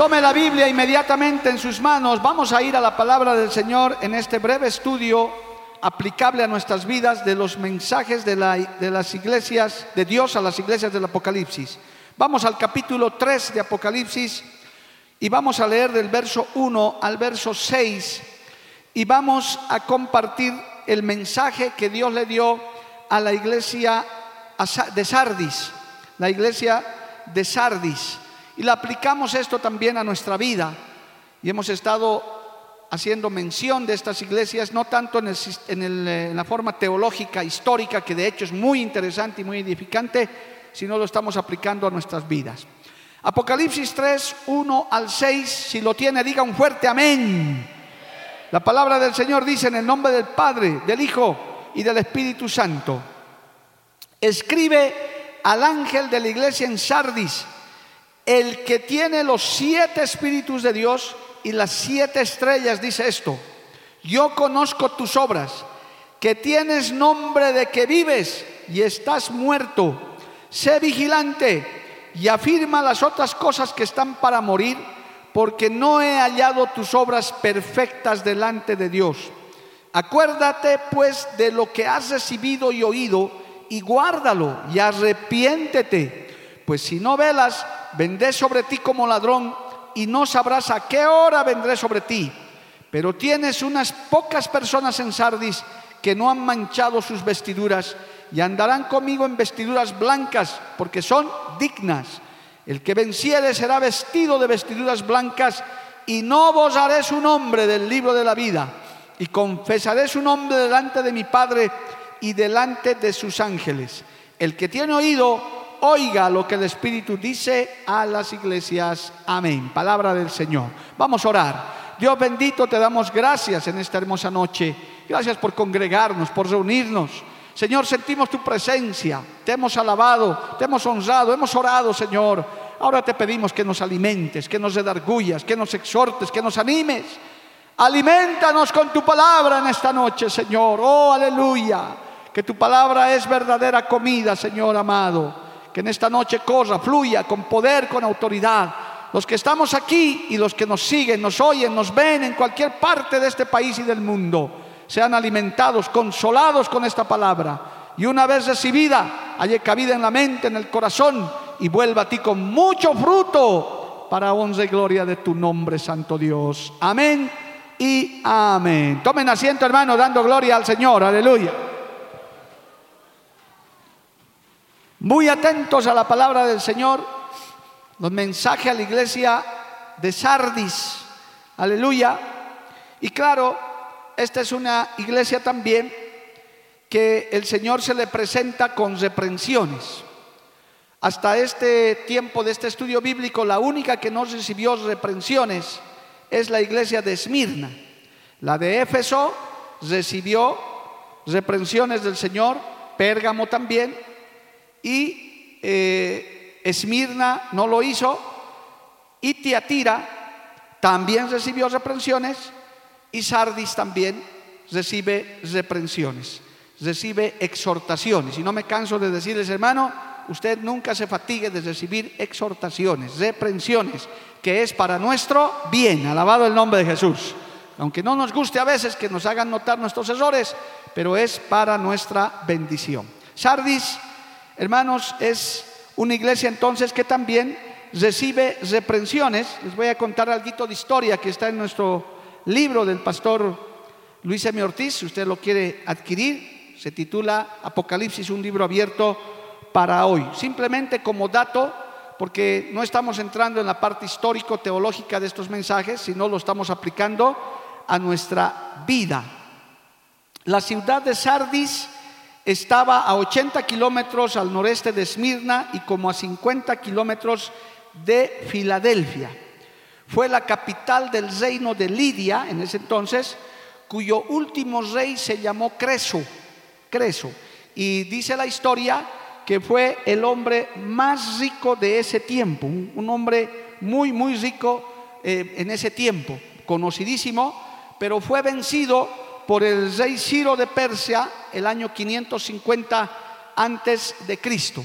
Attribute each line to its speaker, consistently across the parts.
Speaker 1: Tome la Biblia inmediatamente en sus manos. Vamos a ir a la palabra del Señor en este breve estudio aplicable a nuestras vidas de los mensajes de, las iglesias de Dios a las iglesias del Apocalipsis. Vamos al capítulo 3 de Apocalipsis y vamos a leer del verso 1 al verso 6 y vamos a compartir el mensaje que Dios le dio a la iglesia de Sardis, la iglesia de Sardis. Y le aplicamos esto también a nuestra vida. Y hemos estado haciendo mención de estas iglesias, no tanto en, en, la forma teológica, histórica, que de hecho es muy interesante y muy edificante, sino lo estamos aplicando a nuestras vidas. Apocalipsis 3, 1 al 6, si lo tiene, diga un fuerte amén. La palabra del Señor dice en el nombre del Padre, del Hijo y del Espíritu Santo. Escribe al ángel de la iglesia en Sardis el que tiene los siete espíritus de Dios y las siete estrellas dice esto, yo conozco tus obras, que tienes nombre de que vives y estás muerto. Sé vigilante y afirma las otras cosas que están para morir, porque no he hallado tus obras perfectas delante de Dios. Acuérdate pues de lo que has recibido y oído y guárdalo y arrepiéntete, pues si no velas, vendré sobre ti como ladrón y no sabrás a qué hora vendré sobre ti. Pero tienes unas pocas personas en Sardis que no han manchado sus vestiduras y andarán conmigo en vestiduras blancas, porque son dignas. El que venciere será vestido de vestiduras blancas y no vosaré su nombre del libro de la vida y confesaré su nombre delante de mi Padre y delante de sus ángeles. El que tiene oído, oiga lo que el Espíritu dice a las iglesias. Amén. Palabra del Señor. Vamos a orar. Dios bendito, te damos gracias en esta hermosa noche. Gracias por congregarnos, por reunirnos. Señor, sentimos tu presencia, te hemos alabado, te hemos honrado, hemos orado, Señor. Ahora te pedimos que nos alimentes, que nos redargullas, que nos exhortes, que nos animes. Alimentanos con tu palabra en esta noche, Señor. Oh, aleluya. Que tu palabra es verdadera comida, Señor amado que en esta noche corra, fluya con poder, con autoridad. Los que estamos aquí y los que nos siguen, nos oyen, nos ven en cualquier parte de este país y del mundo, sean alimentados, consolados con esta palabra. Y una vez recibida, haya cabida en la mente, en el corazón y vuelva a ti con mucho fruto para honra y gloria de tu nombre, Santo Dios. Amén y amén. Tomen asiento, hermano, dando gloria al Señor. Aleluya. Muy atentos a la palabra del Señor, los mensajes a la iglesia de Sardis. Aleluya. Y claro, esta es una iglesia también que el Señor se le presenta con reprensiones. Hasta este tiempo de este estudio bíblico, la única que no recibió reprensiones es la iglesia de Esmirna. La de Éfeso recibió reprensiones del Señor, Pérgamo también, y eh, Esmirna no lo hizo, y Tiatira también recibió reprensiones, y Sardis también recibe reprensiones, recibe exhortaciones. Y no me canso de decirles, hermano, usted nunca se fatigue de recibir exhortaciones, reprensiones, que es para nuestro bien. Alabado el nombre de Jesús. Aunque no nos guste a veces que nos hagan notar nuestros errores, pero es para nuestra bendición. Sardis Hermanos, es una iglesia entonces que también recibe reprensiones. Les voy a contar algo de historia que está en nuestro libro del pastor Luis M. Ortiz, si usted lo quiere adquirir, se titula Apocalipsis, un libro abierto para hoy. Simplemente como dato, porque no estamos entrando en la parte histórico-teológica de estos mensajes, sino lo estamos aplicando a nuestra vida. La ciudad de Sardis estaba a 80 kilómetros al noreste de Esmirna y como a 50 kilómetros de Filadelfia. Fue la capital del reino de Lidia en ese entonces, cuyo último rey se llamó Creso. Creso. Y dice la historia que fue el hombre más rico de ese tiempo, un, hombre muy, muy rico eh, en ese tiempo, conocidísimo, pero fue vencido por el rey Ciro de Persia el año 550 antes de Cristo.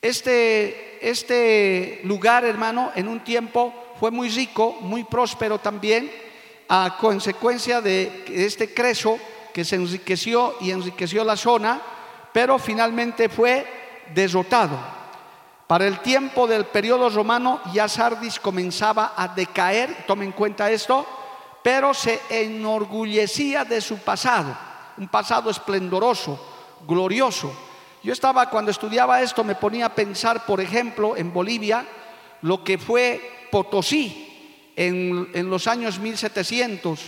Speaker 1: Este, este lugar, hermano, en un tiempo fue muy rico, muy próspero también, a consecuencia de este creso que se enriqueció y enriqueció la zona, pero finalmente fue derrotado. Para el tiempo del periodo romano ya Sardis comenzaba a decaer, tomen en cuenta esto, pero se enorgullecía de su pasado, un pasado esplendoroso, glorioso. Yo estaba, cuando estudiaba esto, me ponía a pensar, por ejemplo, en Bolivia, lo que fue Potosí en, en los años 1700,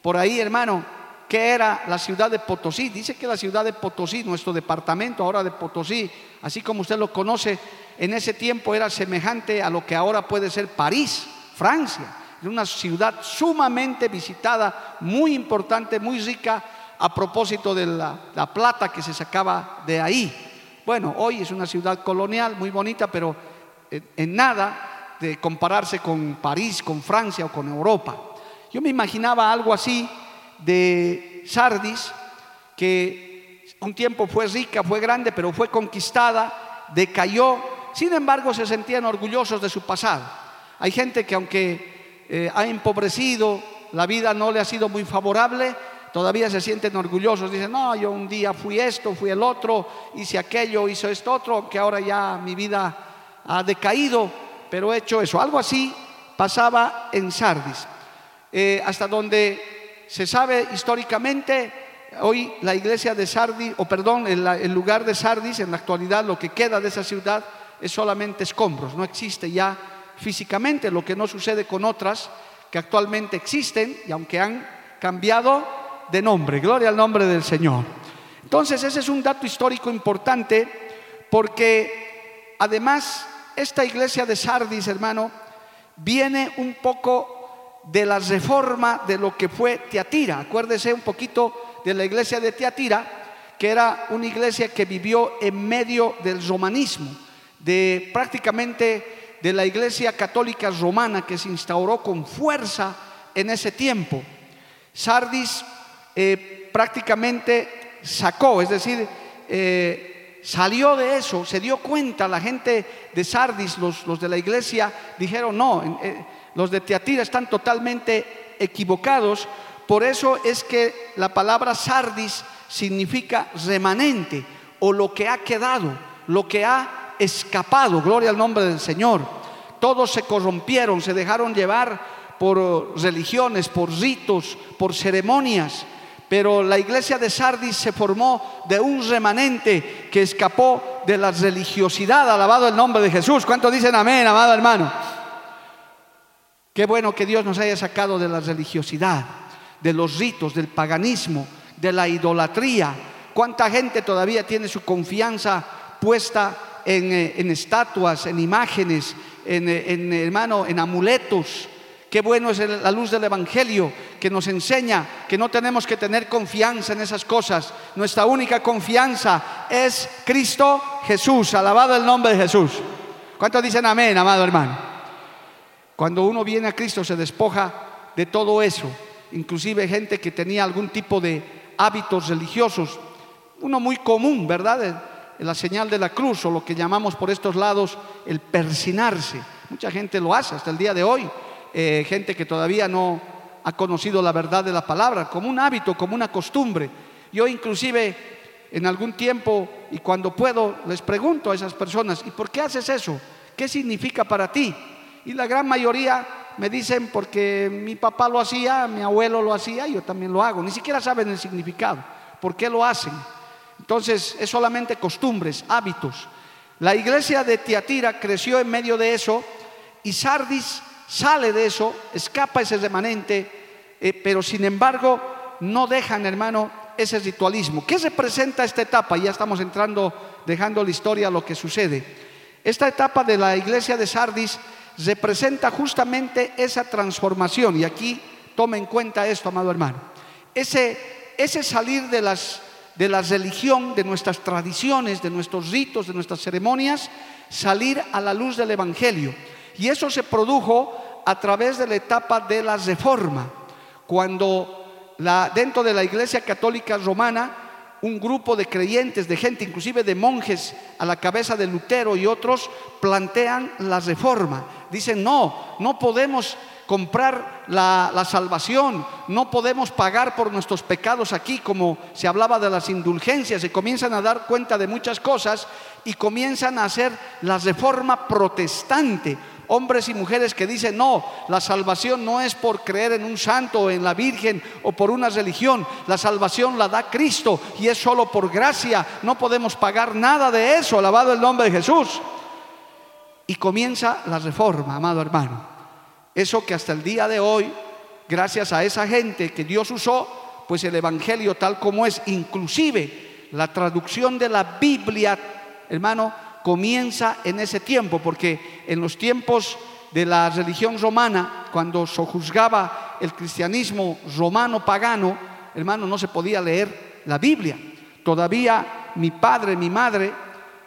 Speaker 1: por ahí, hermano, que era la ciudad de Potosí. Dice que la ciudad de Potosí, nuestro departamento ahora de Potosí, así como usted lo conoce, en ese tiempo era semejante a lo que ahora puede ser París, Francia. Es una ciudad sumamente visitada, muy importante, muy rica a propósito de la, plata que se sacaba de ahí. Bueno, hoy es una ciudad colonial muy bonita, pero en nada de compararse con París, con Francia o con Europa. Yo me imaginaba algo así de Sardis, que un tiempo fue rica, fue grande, pero fue conquistada, decayó, sin embargo se sentían orgullosos de su pasado. Hay gente que aunque eh, ha empobrecido, la vida no le ha sido muy favorable, todavía se sienten orgullosos, dicen, no, yo un día fui esto, fui el otro, hice aquello, hice esto otro, que ahora ya mi vida ha decaído, pero he hecho eso. Algo así pasaba en Sardis, eh, hasta donde se sabe históricamente, hoy la iglesia de Sardis, o perdón, el, lugar de Sardis, en la actualidad lo que queda de esa ciudad es solamente escombros, no existe ya físicamente, lo que no sucede con otras que actualmente existen y aunque han cambiado de nombre, gloria al nombre del Señor. Entonces ese es un dato histórico importante porque además esta iglesia de Sardis, hermano, viene un poco de la reforma de lo que fue Teatira. Acuérdese un poquito de la iglesia de Teatira, que era una iglesia que vivió en medio del romanismo, de prácticamente de la iglesia católica romana que se instauró con fuerza en ese tiempo. Sardis eh, prácticamente sacó, es decir, eh, salió de eso, se dio cuenta, la gente de Sardis, los, los de la iglesia, dijeron, no, eh, los de Teatira están totalmente equivocados. Por eso es que la palabra sardis significa remanente o lo que ha quedado, lo que ha escapado. Gloria al nombre del Señor. Todos se corrompieron, se dejaron llevar por religiones, por ritos, por ceremonias. Pero la iglesia de Sardis se formó de un remanente que escapó de la religiosidad. Alabado el nombre de Jesús. ¿Cuántos dicen amén, amado hermano? Qué bueno que Dios nos haya sacado de la religiosidad, de los ritos, del paganismo, de la idolatría. ¿Cuánta gente todavía tiene su confianza puesta en, eh, estatuas, en imágenes, en, eh, en, hermano, en amuletos? Qué bueno es la luz del Evangelio que nos enseña que no tenemos que tener confianza en esas cosas. Nuestra única confianza es Cristo Jesús. Alabado el nombre de Jesús. ¿Cuántos dicen amén, amado hermano? Cuando uno viene a Cristo se despoja de todo eso, inclusive gente que tenía algún tipo de hábitos religiosos, uno muy común, ¿verdad? La señal de la cruz o lo que llamamos por estos lados el persinarse. Mucha gente lo hace hasta el día de hoy, eh, gente que todavía no ha conocido la verdad de la palabra, como un hábito, como una costumbre. Yo inclusive en algún tiempo y cuando puedo les pregunto a esas personas, ¿y por qué haces eso? ¿Qué significa para ti? Y la gran mayoría me dicen porque mi papá lo hacía, mi abuelo lo hacía, yo también lo hago. Ni siquiera saben el significado, por qué lo hacen. Entonces es solamente costumbres, hábitos. La iglesia de Tiatira creció en medio de eso y Sardis sale de eso, escapa ese remanente, eh, pero sin embargo no dejan, hermano, ese ritualismo. ¿Qué representa esta etapa? Ya estamos entrando, dejando la historia, lo que sucede. Esta etapa de la iglesia de Sardis representa justamente esa transformación. Y aquí tome en cuenta esto, amado hermano. Ese, ese salir de, las, de la religión, de nuestras tradiciones, de nuestros ritos, de nuestras ceremonias, salir a la luz del Evangelio. Y eso se produjo a través de la etapa de la reforma, cuando la, dentro de la Iglesia Católica Romana, un grupo de creyentes, de gente, inclusive de monjes a la cabeza de Lutero y otros, plantean la reforma. Dicen, no, no podemos comprar la, salvación, no podemos pagar por nuestros pecados aquí, como se hablaba de las indulgencias, se comienzan a dar cuenta de muchas cosas y comienzan a hacer la reforma protestante. Hombres y mujeres que dicen, no, la salvación no es por creer en un santo o en la Virgen o por una religión, la salvación la da Cristo y es solo por gracia, no podemos pagar nada de eso, alabado el nombre de Jesús. Y comienza la reforma, amado hermano. Eso que hasta el día de hoy, gracias a esa gente que Dios usó, pues el Evangelio tal como es, inclusive la traducción de la Biblia, hermano, comienza en ese tiempo, porque en los tiempos de la religión romana, cuando se juzgaba el cristianismo romano pagano, hermano, no se podía leer la Biblia. Todavía mi padre, mi madre,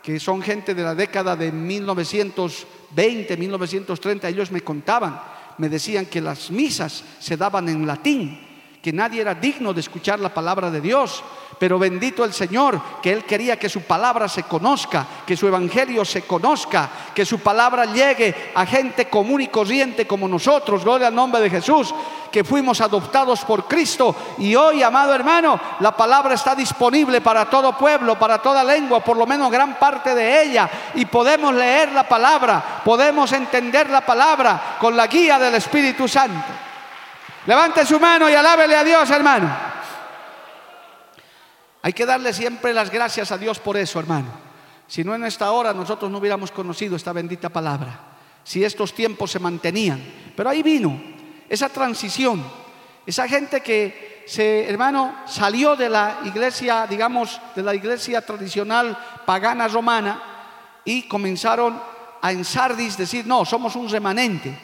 Speaker 1: que son gente de la década de 1920, 1930, ellos me contaban me decían que las misas se daban en latín, que nadie era digno de escuchar la palabra de Dios, pero bendito el Señor, que Él quería que su palabra se conozca, que su evangelio se conozca, que su palabra llegue a gente común y corriente como nosotros, gloria al nombre de Jesús, que fuimos adoptados por Cristo y hoy, amado hermano, la palabra está disponible para todo pueblo, para toda lengua, por lo menos gran parte de ella, y podemos leer la palabra, podemos entender la palabra con la guía del Espíritu Santo. Levante su mano y alábele a Dios, hermano. Hay que darle siempre las gracias a Dios por eso, hermano. Si no en esta hora nosotros no hubiéramos conocido esta bendita palabra, si estos tiempos se mantenían. Pero ahí vino esa transición, esa gente que se, hermano, salió de la iglesia, digamos, de la iglesia tradicional pagana romana y comenzaron a en Sardis decir, no, somos un remanente.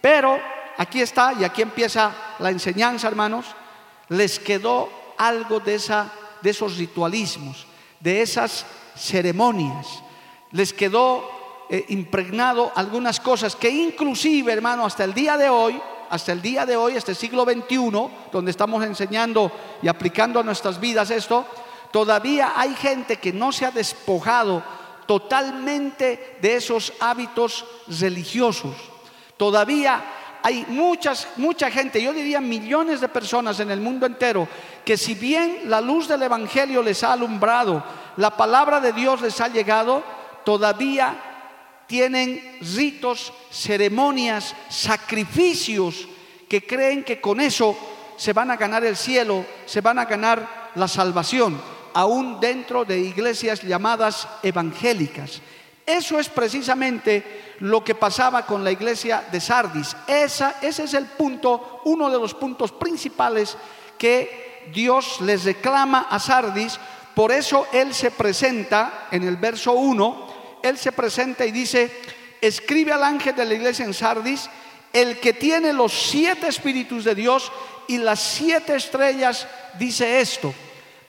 Speaker 1: Pero aquí está, y aquí empieza la enseñanza, hermanos, les quedó algo de esa de esos ritualismos, de esas ceremonias. Les quedó eh, impregnado algunas cosas que inclusive, hermano, hasta el día de hoy, hasta el día de hoy, este siglo XXI, donde estamos enseñando y aplicando a nuestras vidas esto, todavía hay gente que no se ha despojado totalmente de esos hábitos religiosos. Todavía hay muchas, mucha gente, yo diría millones de personas en el mundo entero, que si bien la luz del Evangelio les ha alumbrado, la palabra de Dios les ha llegado, todavía tienen ritos, ceremonias, sacrificios que creen que con eso se van a ganar el cielo, se van a ganar la salvación, aún dentro de iglesias llamadas evangélicas. Eso es precisamente lo que pasaba con la iglesia de Sardis. Esa, ese es el punto, uno de los puntos principales que Dios les reclama a Sardis. Por eso Él se presenta en el verso 1, Él se presenta y dice, escribe al ángel de la iglesia en Sardis, el que tiene los siete espíritus de Dios y las siete estrellas, dice esto,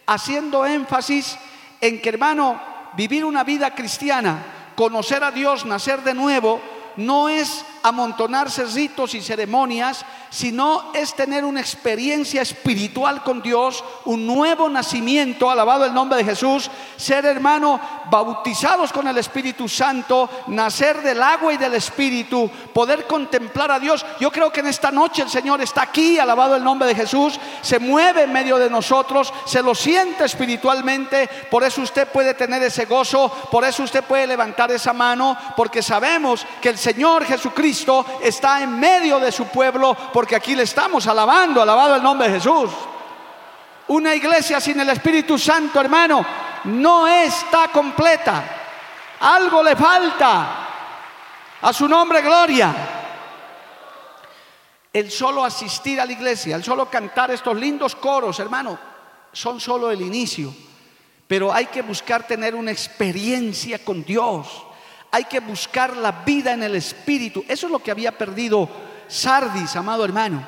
Speaker 1: haciendo énfasis en que hermano, vivir una vida cristiana, conocer a Dios, nacer de nuevo, no es amontonarse ritos y ceremonias, sino es tener una experiencia espiritual con Dios, un nuevo nacimiento, alabado el nombre de Jesús, ser hermano bautizados con el Espíritu Santo, nacer del agua y del Espíritu, poder contemplar a Dios. Yo creo que en esta noche el Señor está aquí, alabado el nombre de Jesús, se mueve en medio de nosotros, se lo siente espiritualmente, por eso usted puede tener ese gozo, por eso usted puede levantar esa mano, porque sabemos que el Señor Jesucristo está en medio de su pueblo porque aquí le estamos alabando, alabado el nombre de Jesús. Una iglesia sin el Espíritu Santo, hermano, no está completa. Algo le falta. A su nombre, gloria. el solo asistir a la iglesia, el solo cantar estos lindos coros, hermano, son solo el inicio. Pero hay que buscar tener una experiencia con Dios. Hay que buscar la vida en el Espíritu. Eso es lo que había perdido Sardis, amado hermano.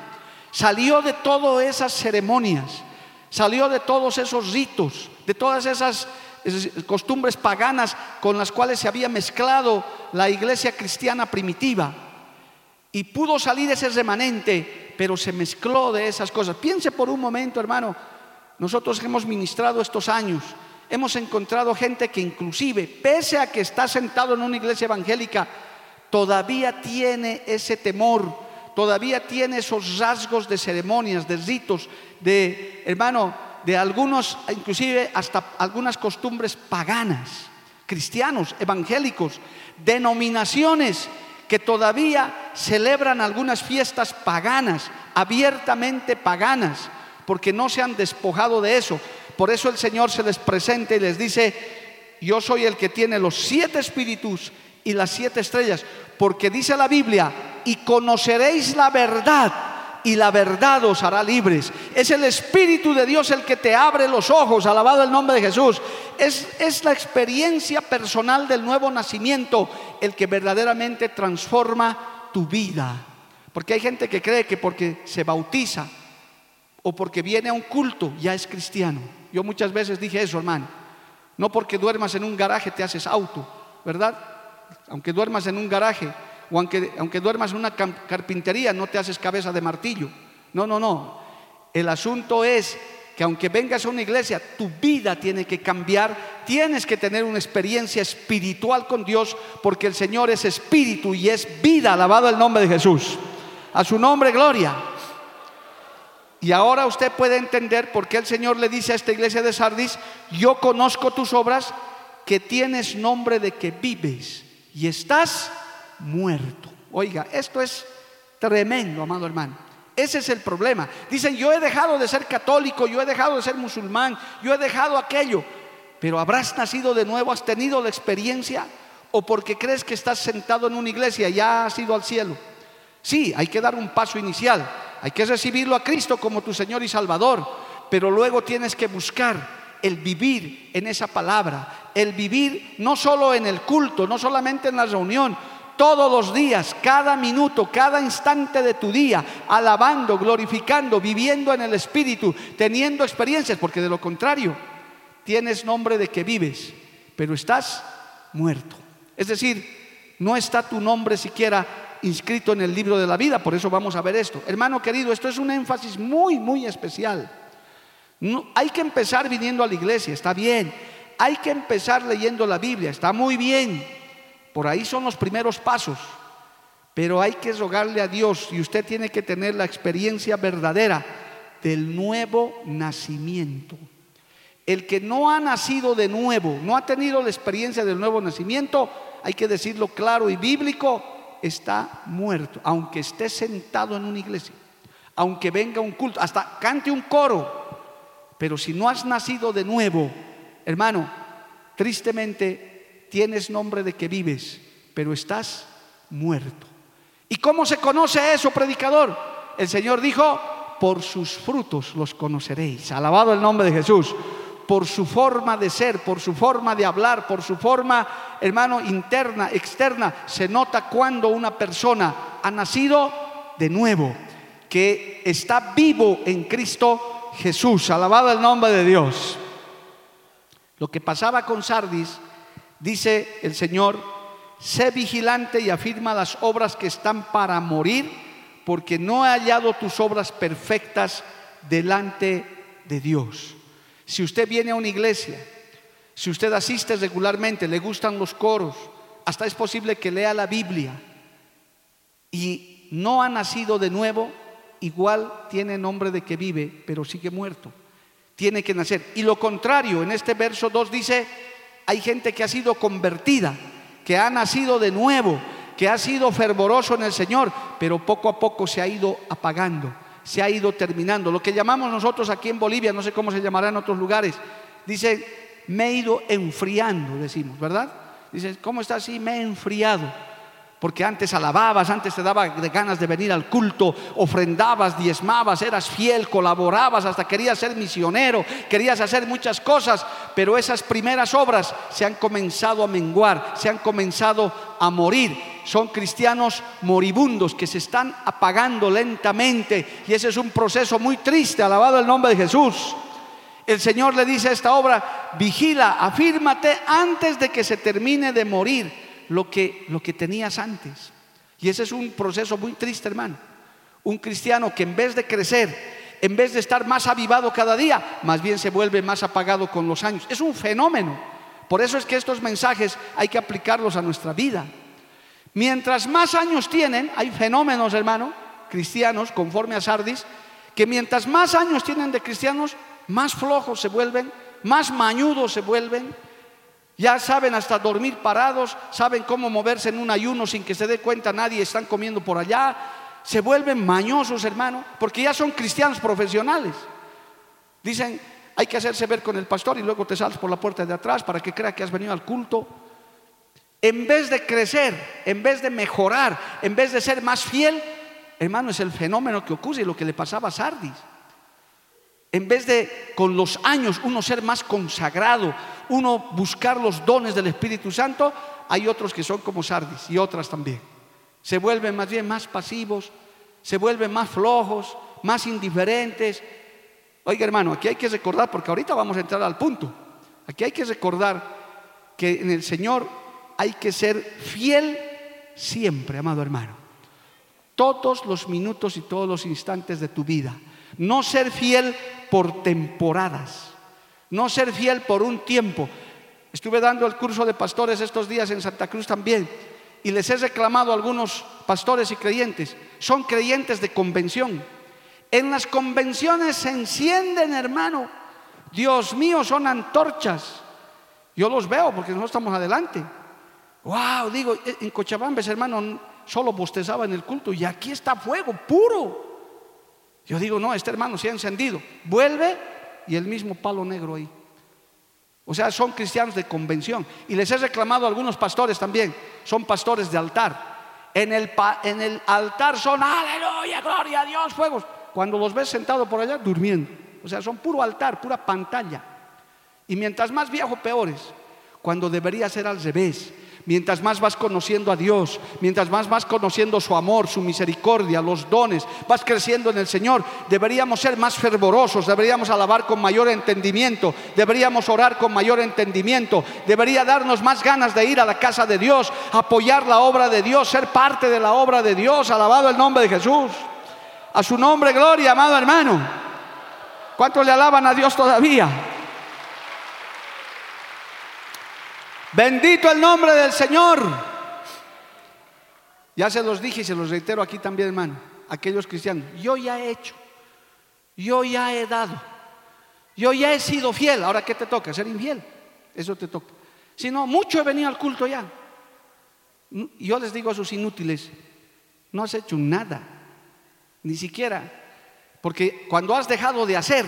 Speaker 1: Salió de todas esas ceremonias, salió de todos esos ritos, de todas esas costumbres paganas con las cuales se había mezclado la iglesia cristiana primitiva. Y pudo salir ese remanente, pero se mezcló de esas cosas. Piense por un momento, hermano, nosotros hemos ministrado estos años, hemos encontrado gente que inclusive, pese a que está sentado en una iglesia evangélica, todavía tiene ese temor, todavía tiene esos rasgos de ceremonias, de ritos, de, hermano, de algunos, inclusive hasta algunas costumbres paganas, cristianos, evangélicos, denominaciones que todavía celebran algunas fiestas paganas, abiertamente paganas porque no se han despojado de eso. Por eso el Señor se les presenta y les dice, yo soy el que tiene los siete espíritus y las siete estrellas, porque dice la Biblia, y conoceréis la verdad y la verdad os hará libres. Es el Espíritu de Dios el que te abre los ojos, alabado el nombre de Jesús. Es, es la experiencia personal del nuevo nacimiento el que verdaderamente transforma tu vida. Porque hay gente que cree que porque se bautiza, o porque viene a un culto ya es cristiano. Yo muchas veces dije eso, hermano. No porque duermas en un garaje te haces auto, ¿verdad? Aunque duermas en un garaje o aunque, aunque duermas en una carpintería no te haces cabeza de martillo. No, no, no. El asunto es que aunque vengas a una iglesia, tu vida tiene que cambiar, tienes que tener una experiencia espiritual con Dios, porque el Señor es espíritu y es vida, alabado el nombre de Jesús. A su nombre, gloria. Y ahora usted puede entender por qué el Señor le dice a esta iglesia de Sardis, yo conozco tus obras, que tienes nombre de que vives y estás muerto. Oiga, esto es tremendo, amado hermano. Ese es el problema. Dicen, yo he dejado de ser católico, yo he dejado de ser musulmán, yo he dejado aquello. Pero habrás nacido de nuevo, has tenido la experiencia o porque crees que estás sentado en una iglesia, ya has ido al cielo. Sí, hay que dar un paso inicial hay que recibirlo a Cristo como tu Señor y Salvador, pero luego tienes que buscar el vivir en esa palabra, el vivir no solo en el culto, no solamente en la reunión, todos los días, cada minuto, cada instante de tu día, alabando, glorificando, viviendo en el Espíritu, teniendo experiencias, porque de lo contrario, tienes nombre de que vives, pero estás muerto. Es decir, no está tu nombre siquiera inscrito en el libro de la vida. Por eso vamos a ver esto. Hermano querido, esto es un énfasis muy, muy especial. hay que empezar viniendo a la iglesia, está bien. Hay que empezar leyendo la Biblia, está muy bien. Por ahí son los primeros pasos. Pero hay que rogarle a Dios y usted tiene que tener la experiencia verdadera del nuevo nacimiento. El que no ha nacido de nuevo, no ha tenido la experiencia del nuevo nacimiento, hay que decirlo claro y bíblico, está muerto, aunque esté sentado en una iglesia, aunque venga un culto, hasta cante un coro. Pero si no has nacido de nuevo, hermano, tristemente tienes nombre de que vives, pero estás muerto. ¿Y cómo se conoce eso, predicador? El Señor dijo, por sus frutos los conoceréis. Alabado el nombre de Jesús por su forma de ser, por su forma de hablar, por su forma, hermano, interna, externa, se nota cuando una persona ha nacido de nuevo, que está vivo en Cristo Jesús. Alabado el nombre de Dios. Lo que pasaba con Sardis, dice el Señor, sé vigilante y afirma las obras que están para morir, porque no he hallado tus obras perfectas delante de Dios. Si usted viene a una iglesia, si usted asiste regularmente, le gustan los coros, hasta es posible que lea la Biblia y no ha nacido de nuevo, igual tiene nombre de que vive, pero sigue muerto. Tiene que nacer. Y lo contrario, en este verso 2 dice, hay gente que ha sido convertida, que ha nacido de nuevo, que ha sido fervoroso en el Señor, pero poco a poco se ha ido apagando se ha ido terminando. Lo que llamamos nosotros aquí en Bolivia, no sé cómo se llamará en otros lugares, dice, me he ido enfriando, decimos, ¿verdad? Dice, ¿cómo está así? Me he enfriado. Porque antes alababas, antes te daba ganas de venir al culto, ofrendabas, diezmabas, eras fiel, colaborabas, hasta querías ser misionero, querías hacer muchas cosas, pero esas primeras obras se han comenzado a menguar, se han comenzado a morir. Son cristianos moribundos que se están apagando lentamente y ese es un proceso muy triste, alabado el nombre de Jesús. El Señor le dice a esta obra, vigila, afírmate antes de que se termine de morir lo que, lo que tenías antes. Y ese es un proceso muy triste, hermano. Un cristiano que en vez de crecer, en vez de estar más avivado cada día, más bien se vuelve más apagado con los años. Es un fenómeno. Por eso es que estos mensajes hay que aplicarlos a nuestra vida. Mientras más años tienen, hay fenómenos, hermano, cristianos, conforme a Sardis, que mientras más años tienen de cristianos, más flojos se vuelven, más mañudos se vuelven, ya saben hasta dormir parados, saben cómo moverse en un ayuno sin que se dé cuenta nadie, están comiendo por allá. Se vuelven mañosos, hermano, porque ya son cristianos profesionales. Dicen, hay que hacerse ver con el pastor y luego te sales por la puerta de atrás para que crea que has venido al culto. En vez de crecer, en vez de mejorar, en vez de ser más fiel, hermano, es el fenómeno que ocurre y lo que le pasaba a Sardis. En vez de con los años uno ser más consagrado, uno buscar los dones del Espíritu Santo, hay otros que son como Sardis y otras también. Se vuelven más bien más pasivos, se vuelven más flojos, más indiferentes. Oiga hermano, aquí hay que recordar, porque ahorita vamos a entrar al punto, aquí hay que recordar que en el Señor hay que ser fiel siempre, amado hermano. Todos los minutos y todos los instantes de tu vida. No ser fiel por temporadas, no ser fiel por un tiempo. Estuve dando el curso de pastores estos días en Santa Cruz también y les he reclamado a algunos pastores y creyentes, son creyentes de convención. En las convenciones se encienden, hermano. Dios mío, son antorchas. Yo los veo porque no estamos adelante. Wow, digo, en Cochabamba, hermano, solo bostezaba en el culto y aquí está fuego puro. Yo digo, no, este hermano se ha encendido. Vuelve y el mismo palo negro ahí. O sea, son cristianos de convención. Y les he reclamado a algunos pastores también. Son pastores de altar. En el, en el altar son, aleluya, gloria a Dios, fuegos. Cuando los ves sentados por allá, durmiendo. O sea, son puro altar, pura pantalla. Y mientras más viejo, peores. Cuando debería ser al revés mientras más vas conociendo a Dios, mientras más vas conociendo su amor, su misericordia, los dones, vas creciendo en el Señor, deberíamos ser más fervorosos, deberíamos alabar con mayor entendimiento, deberíamos orar con mayor entendimiento, debería darnos más ganas de ir a la casa de Dios, apoyar la obra de Dios, ser parte de la obra de Dios, alabado el nombre de Jesús. A su nombre, gloria, amado hermano. ¿Cuántos le alaban a Dios todavía? Bendito el nombre del Señor. Ya se los dije y se los reitero aquí también, hermano. Aquellos cristianos, yo ya he hecho, yo ya he dado, yo ya he sido fiel. Ahora, ¿qué te toca? Ser infiel. Eso te toca. Si no, mucho he venido al culto ya. Yo les digo a sus inútiles, no has hecho nada, ni siquiera. Porque cuando has dejado de hacer,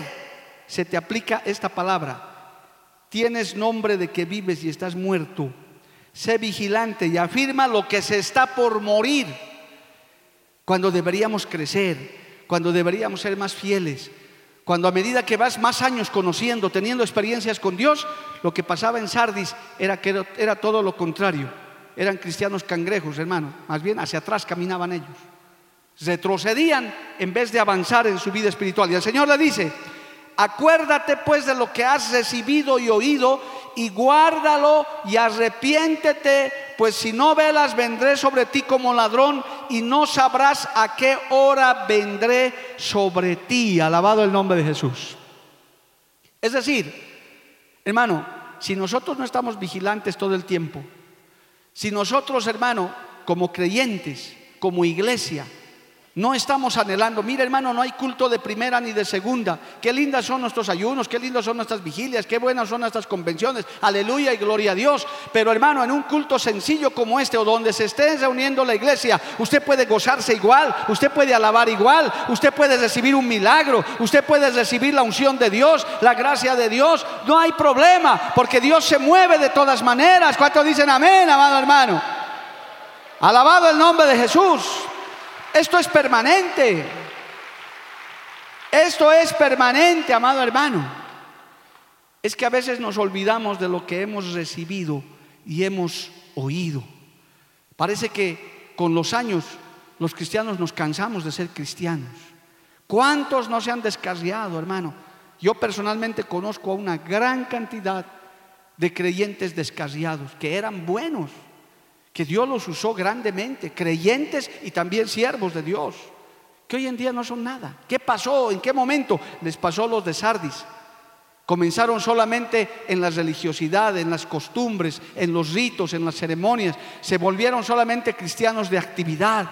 Speaker 1: se te aplica esta palabra, tienes nombre de que vives y estás muerto. Sé vigilante y afirma lo que se está por morir. Cuando deberíamos crecer, cuando deberíamos ser más fieles, cuando a medida que vas más años conociendo, teniendo experiencias con Dios, lo que pasaba en Sardis era que era todo lo contrario. Eran cristianos cangrejos, hermano. Más bien hacia atrás caminaban ellos. Retrocedían en vez de avanzar en su vida espiritual. Y el Señor le dice, Acuérdate pues de lo que has recibido y oído y guárdalo y arrepiéntete, pues si no velas vendré sobre ti como ladrón y no sabrás a qué hora vendré sobre ti. Alabado el nombre de Jesús. Es decir, hermano, si nosotros no estamos vigilantes todo el tiempo, si nosotros, hermano, como creyentes, como iglesia, no estamos anhelando, mira hermano, no hay culto de primera ni de segunda. Qué lindas son nuestros ayunos, qué lindas son nuestras vigilias, qué buenas son nuestras convenciones. Aleluya y gloria a Dios. Pero hermano, en un culto sencillo como este o donde se esté reuniendo la iglesia, usted puede gozarse igual, usted puede alabar igual, usted puede recibir un milagro, usted puede recibir la unción de Dios, la gracia de Dios. No hay problema, porque Dios se mueve de todas maneras. ¿Cuántos dicen amén, amado hermano? Alabado el nombre de Jesús. Esto es permanente. Esto es permanente, amado hermano. Es que a veces nos olvidamos de lo que hemos recibido y hemos oído. Parece que con los años los cristianos nos cansamos de ser cristianos. ¿Cuántos no se han descarriado, hermano? Yo personalmente conozco a una gran cantidad de creyentes descarriados que eran buenos, que Dios los usó grandemente, creyentes y también siervos de Dios, que hoy en día no son nada. ¿Qué pasó? ¿En qué momento les pasó los de Sardis? Comenzaron solamente en la religiosidad, en las costumbres, en los ritos, en las ceremonias. Se volvieron solamente cristianos de actividad.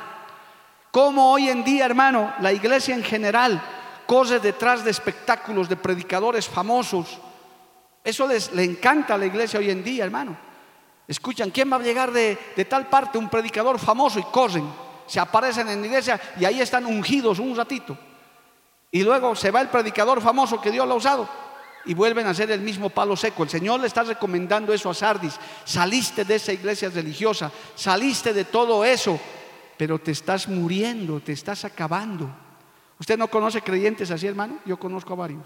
Speaker 1: Como hoy en día, hermano, la iglesia en general corre detrás de espectáculos de predicadores famosos. Eso les le encanta a la iglesia hoy en día, hermano. Escuchan, ¿quién va a llegar de, de tal parte? Un predicador famoso y corren. Se aparecen en la iglesia y ahí están ungidos un ratito. Y luego se va el predicador famoso que Dios lo ha usado y vuelven a ser el mismo palo seco. El Señor le está recomendando eso a Sardis. Saliste de esa iglesia religiosa, saliste de todo eso, pero te estás muriendo, te estás acabando. ¿Usted no conoce creyentes así, hermano? Yo conozco a varios.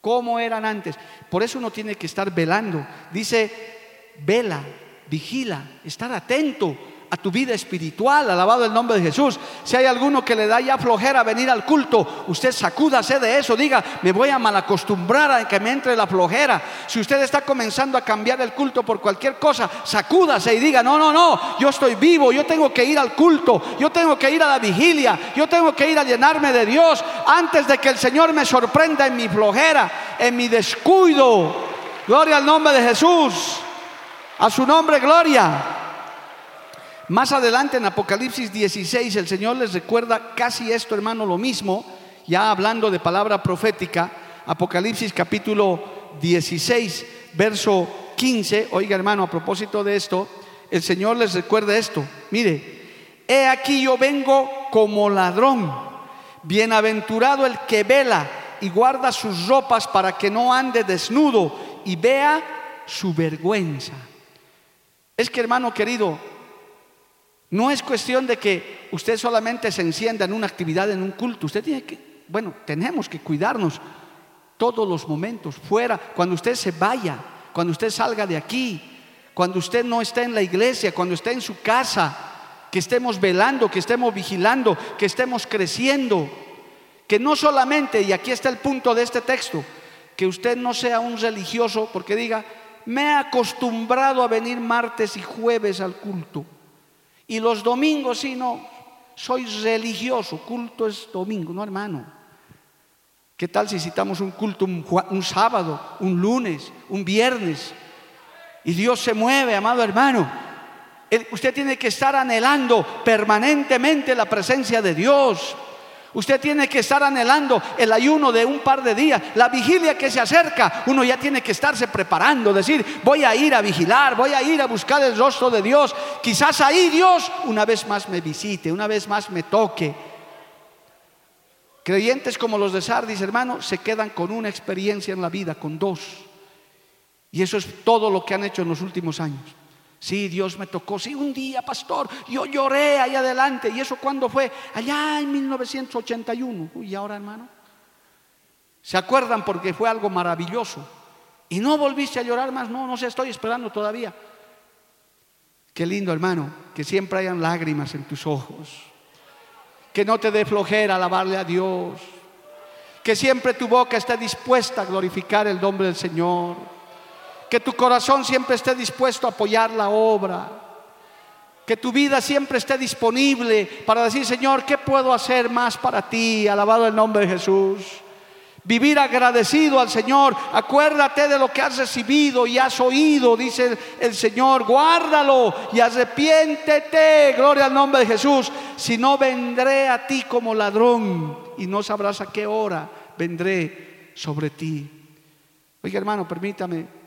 Speaker 1: ¿Cómo eran antes? Por eso uno tiene que estar velando. Dice, vela, vigila, estar atento a tu vida espiritual, alabado el nombre de Jesús. Si hay alguno que le da ya flojera venir al culto, usted sacúdase de eso, diga, me voy a malacostumbrar a que me entre la flojera. Si usted está comenzando a cambiar el culto por cualquier cosa, sacúdase y diga, no, no, no, yo estoy vivo, yo tengo que ir al culto, yo tengo que ir a la vigilia, yo tengo que ir a llenarme de Dios antes de que el Señor me sorprenda en mi flojera, en mi descuido. Gloria al nombre de Jesús. A su nombre, gloria. Más adelante en Apocalipsis 16 el Señor les recuerda casi esto, hermano, lo mismo, ya hablando de palabra profética. Apocalipsis capítulo 16, verso 15. Oiga, hermano, a propósito de esto, el Señor les recuerda esto. Mire, he aquí yo vengo como ladrón. Bienaventurado el que vela y guarda sus ropas para que no ande desnudo y vea su vergüenza. Es que, hermano querido, no es cuestión de que usted solamente se encienda en una actividad, en un culto. Usted tiene que, bueno, tenemos que cuidarnos todos los momentos, fuera, cuando usted se vaya, cuando usted salga de aquí, cuando usted no está en la iglesia, cuando esté en su casa, que estemos velando, que estemos vigilando, que estemos creciendo. Que no solamente, y aquí está el punto de este texto, que usted no sea un religioso porque diga, me he acostumbrado a venir martes y jueves al culto. Y los domingos, sí, no, soy religioso, culto es domingo, no hermano. ¿Qué tal si citamos un culto un, sábado, un lunes, un viernes? Y Dios se mueve, amado hermano. usted tiene que estar anhelando permanentemente la presencia de Dios. Usted tiene que estar anhelando el ayuno de un par de días, la vigilia que se acerca. Uno ya tiene que estarse preparando, decir, voy a ir a vigilar, voy a ir a buscar el rostro de Dios. Quizás ahí Dios una vez más me visite, una vez más me toque. Creyentes como los de Sardis, hermano, se quedan con una experiencia en la vida, con dos. Y eso es todo lo que han hecho en los últimos años. Sí, Dios me tocó. Sí, un día, pastor, yo lloré ahí adelante. ¿Y eso cuándo fue? Allá en 1981. Uy, ¿y ahora, hermano? ¿Se acuerdan? Porque fue algo maravilloso. Y no volviste a llorar más. No, no sé, estoy esperando todavía. Qué lindo, hermano, que siempre hayan lágrimas en tus ojos. Que no te dé flojera alabarle a Dios. Que siempre tu boca esté dispuesta a glorificar el nombre del Señor que tu corazón siempre esté dispuesto a apoyar la obra. Que tu vida siempre esté disponible para decir, Señor, ¿qué puedo hacer más para ti? Alabado el nombre de Jesús. Vivir agradecido al Señor. Acuérdate de lo que has recibido y has oído, dice el Señor. Guárdalo y arrepiéntete. Gloria al nombre de Jesús. Si no, vendré a ti como ladrón y no sabrás a qué hora vendré sobre ti. Oiga, hermano, permítame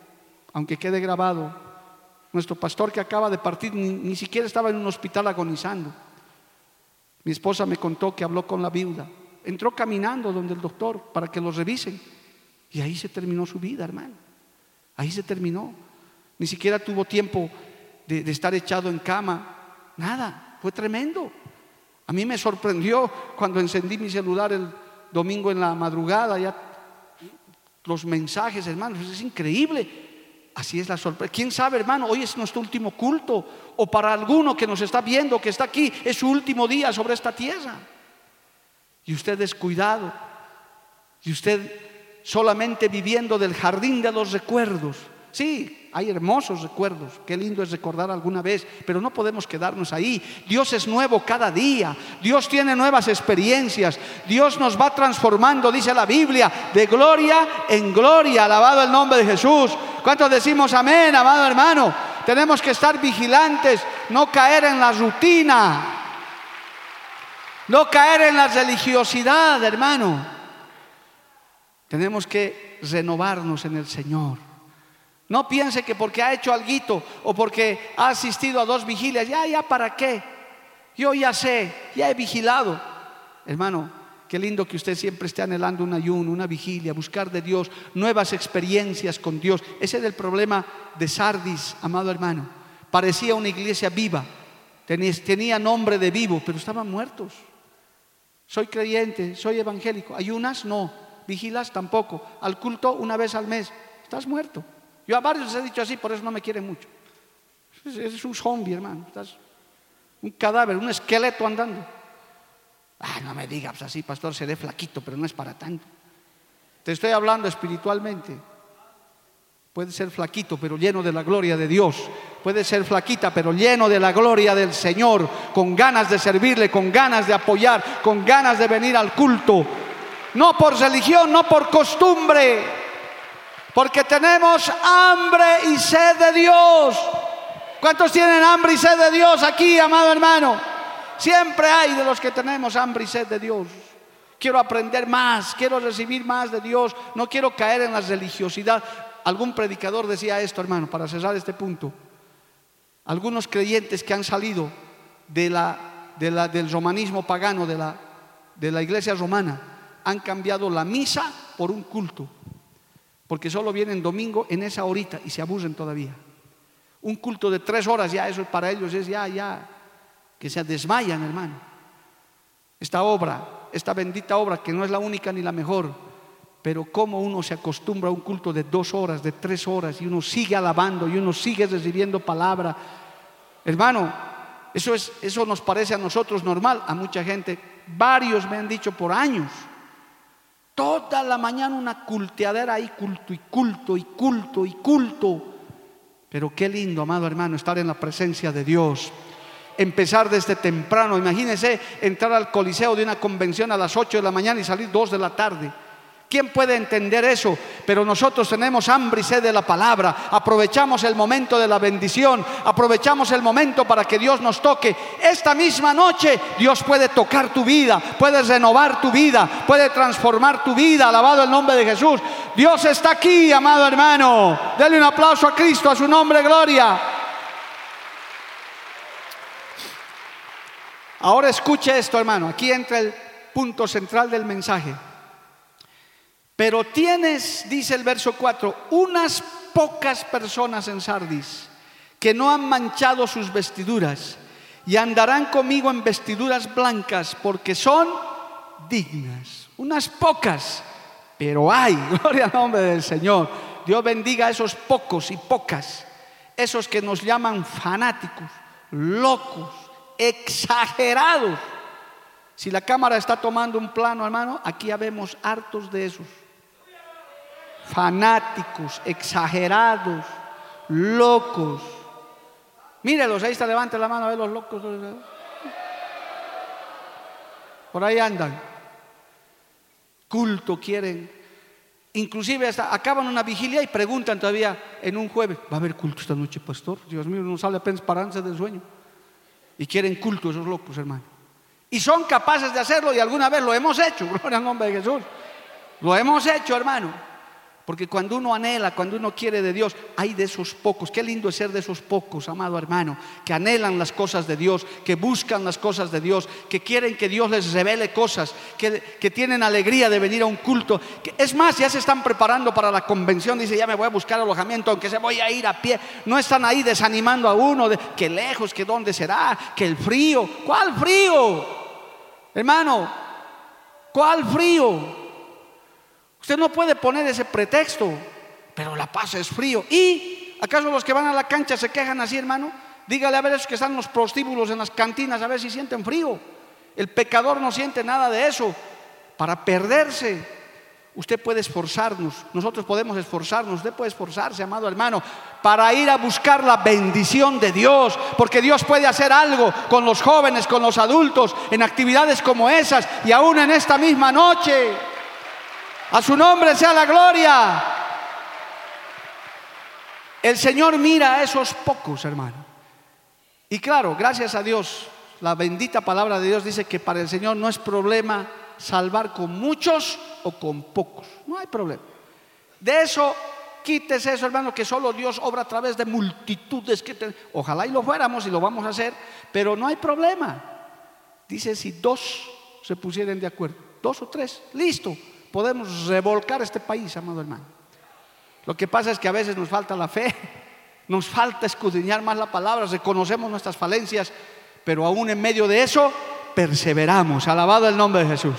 Speaker 1: aunque quede grabado, nuestro pastor que acaba de partir ni, siquiera estaba en un hospital agonizando. Mi esposa me contó que habló con la viuda. Entró caminando donde el doctor para que lo revisen. Y ahí se terminó su vida, hermano. Ahí se terminó. Ni siquiera tuvo tiempo de, estar echado en cama. Nada, fue tremendo. A mí me sorprendió cuando encendí mi celular el domingo en la madrugada, ya los mensajes, hermanos, es increíble. Así es la sorpresa. ¿Quién sabe, hermano? Hoy es nuestro último culto. O para alguno que nos está viendo, que está aquí, es su último día sobre esta tierra. Y usted descuidado. Y usted solamente viviendo del jardín de los recuerdos. Sí, hay hermosos recuerdos, qué lindo es recordar alguna vez, pero no podemos quedarnos ahí. Dios es nuevo cada día, Dios tiene nuevas experiencias, Dios nos va transformando, dice la Biblia, de gloria en gloria, alabado el nombre de Jesús. ¿Cuántos decimos amén, amado hermano? Tenemos que estar vigilantes, no caer en la rutina, no caer en la religiosidad, hermano. Tenemos que renovarnos en el Señor. No piense que porque ha hecho algo o porque ha asistido a dos vigilias, ya, ya, ¿para qué? Yo ya sé, ya he vigilado. Hermano, qué lindo que usted siempre esté anhelando un ayuno, una vigilia, buscar de Dios nuevas experiencias con Dios. Ese es el problema de Sardis, amado hermano. Parecía una iglesia viva, tenía nombre de vivo, pero estaban muertos. Soy creyente, soy evangélico. ¿Ayunas? No. ¿Vigilas? Tampoco. Al culto una vez al mes. Estás muerto. Yo a varios les he dicho así, por eso no me quieren mucho. Es, un zombie, hermano. Estás un cadáver, un esqueleto andando. Ah, no me digas así, pastor, seré flaquito, pero no es para tanto. Te estoy hablando espiritualmente. Puede ser flaquito, pero lleno de la gloria de Dios. Puede ser flaquita, pero lleno de la gloria del Señor, con ganas de servirle, con ganas de apoyar, con ganas de venir al culto. No por religión, no por costumbre, porque tenemos hambre y sed de Dios. ¿Cuántos tienen hambre y sed de Dios aquí, amado hermano? Siempre hay de los que tenemos hambre y sed de Dios. Quiero aprender más, quiero recibir más de Dios, no quiero caer en la religiosidad. Algún predicador decía esto, hermano, para cerrar este punto. Algunos creyentes que han salido de la, del romanismo pagano, de la, de la iglesia romana, han cambiado la misa por un culto porque solo vienen domingo en esa horita y se abusen todavía. Un culto de tres horas ya, eso para ellos es ya, ya, que se desmayan, hermano. Esta obra, esta bendita obra, que no es la única ni la mejor, pero cómo uno se acostumbra a un culto de dos horas, de tres horas, y uno sigue alabando y uno sigue recibiendo palabra. Hermano, eso, es, eso nos parece a nosotros normal, a mucha gente. Varios me han dicho por años Toda la mañana una culteadera ahí, culto y culto y culto y culto. Pero qué lindo, amado hermano, estar en la presencia de Dios. Empezar desde temprano. Imagínense entrar al coliseo de una convención a las 8 de la mañana y salir 2 de la tarde. ¿Quién puede entender eso? Pero nosotros tenemos hambre y sed de la palabra. Aprovechamos el momento de la bendición. Aprovechamos el momento para que Dios nos toque. Esta misma noche Dios puede tocar tu vida, puede renovar tu vida, puede transformar tu vida. Alabado el nombre de Jesús. Dios está aquí, amado hermano. Dele un aplauso a Cristo, a su nombre, gloria. Ahora escuche esto, hermano. Aquí entra el punto central del mensaje. Pero tienes, dice el verso 4, unas pocas personas en Sardis que no han manchado sus vestiduras y andarán conmigo en vestiduras blancas porque son dignas. Unas pocas, pero hay, gloria al nombre del Señor. Dios bendiga a esos pocos y pocas, esos que nos llaman fanáticos, locos, exagerados. Si la cámara está tomando un plano, hermano, aquí habemos hartos de esos fanáticos, exagerados, locos. Mírelos, ahí está, levante la mano a ver los locos. Por ahí andan. Culto quieren. Inclusive hasta acaban una vigilia y preguntan todavía en un jueves, ¿va a haber culto esta noche, pastor? Dios mío, no sale apenas parándose del sueño. Y quieren culto esos locos, hermano. Y son capaces de hacerlo y alguna vez lo hemos hecho, gloria al nombre de Jesús. Lo hemos hecho, hermano. Porque cuando uno anhela, cuando uno quiere de Dios, hay de esos pocos. Qué lindo es ser de esos pocos, amado hermano, que anhelan las cosas de Dios, que buscan las cosas de Dios, que quieren que Dios les revele cosas, que, tienen alegría de venir a un culto. es más, ya se están preparando para la convención. Dice, ya me voy a buscar alojamiento, aunque se voy a ir a pie. No están ahí desanimando a uno de que lejos, que dónde será, que el frío. ¿Cuál frío? Hermano, ¿cuál frío? Usted no puede poner ese pretexto, pero la paz es frío. ¿Y acaso los que van a la cancha se quejan así, hermano? Dígale a ver esos que están los prostíbulos en las cantinas, a ver si sienten frío. El pecador no siente nada de eso. Para perderse, usted puede esforzarnos, nosotros podemos esforzarnos, usted puede esforzarse, amado hermano, para ir a buscar la bendición de Dios, porque Dios puede hacer algo con los jóvenes, con los adultos, en actividades como esas y aún en esta misma noche. A su nombre sea la gloria. El Señor mira a esos pocos, hermano. Y claro, gracias a Dios, la bendita palabra de Dios dice que para el Señor no es problema salvar con muchos o con pocos. No hay problema. De eso, quítese eso, hermano, que solo Dios obra a través de multitudes. Que Ojalá y lo fuéramos y lo vamos a hacer, pero no hay problema. Dice si dos se pusieran de acuerdo, dos o tres, listo podemos revolcar este país, amado hermano. Lo que pasa es que a veces nos falta la fe, nos falta escudriñar más la palabra, reconocemos nuestras falencias, pero aún en medio de eso perseveramos. Alabado el nombre de Jesús.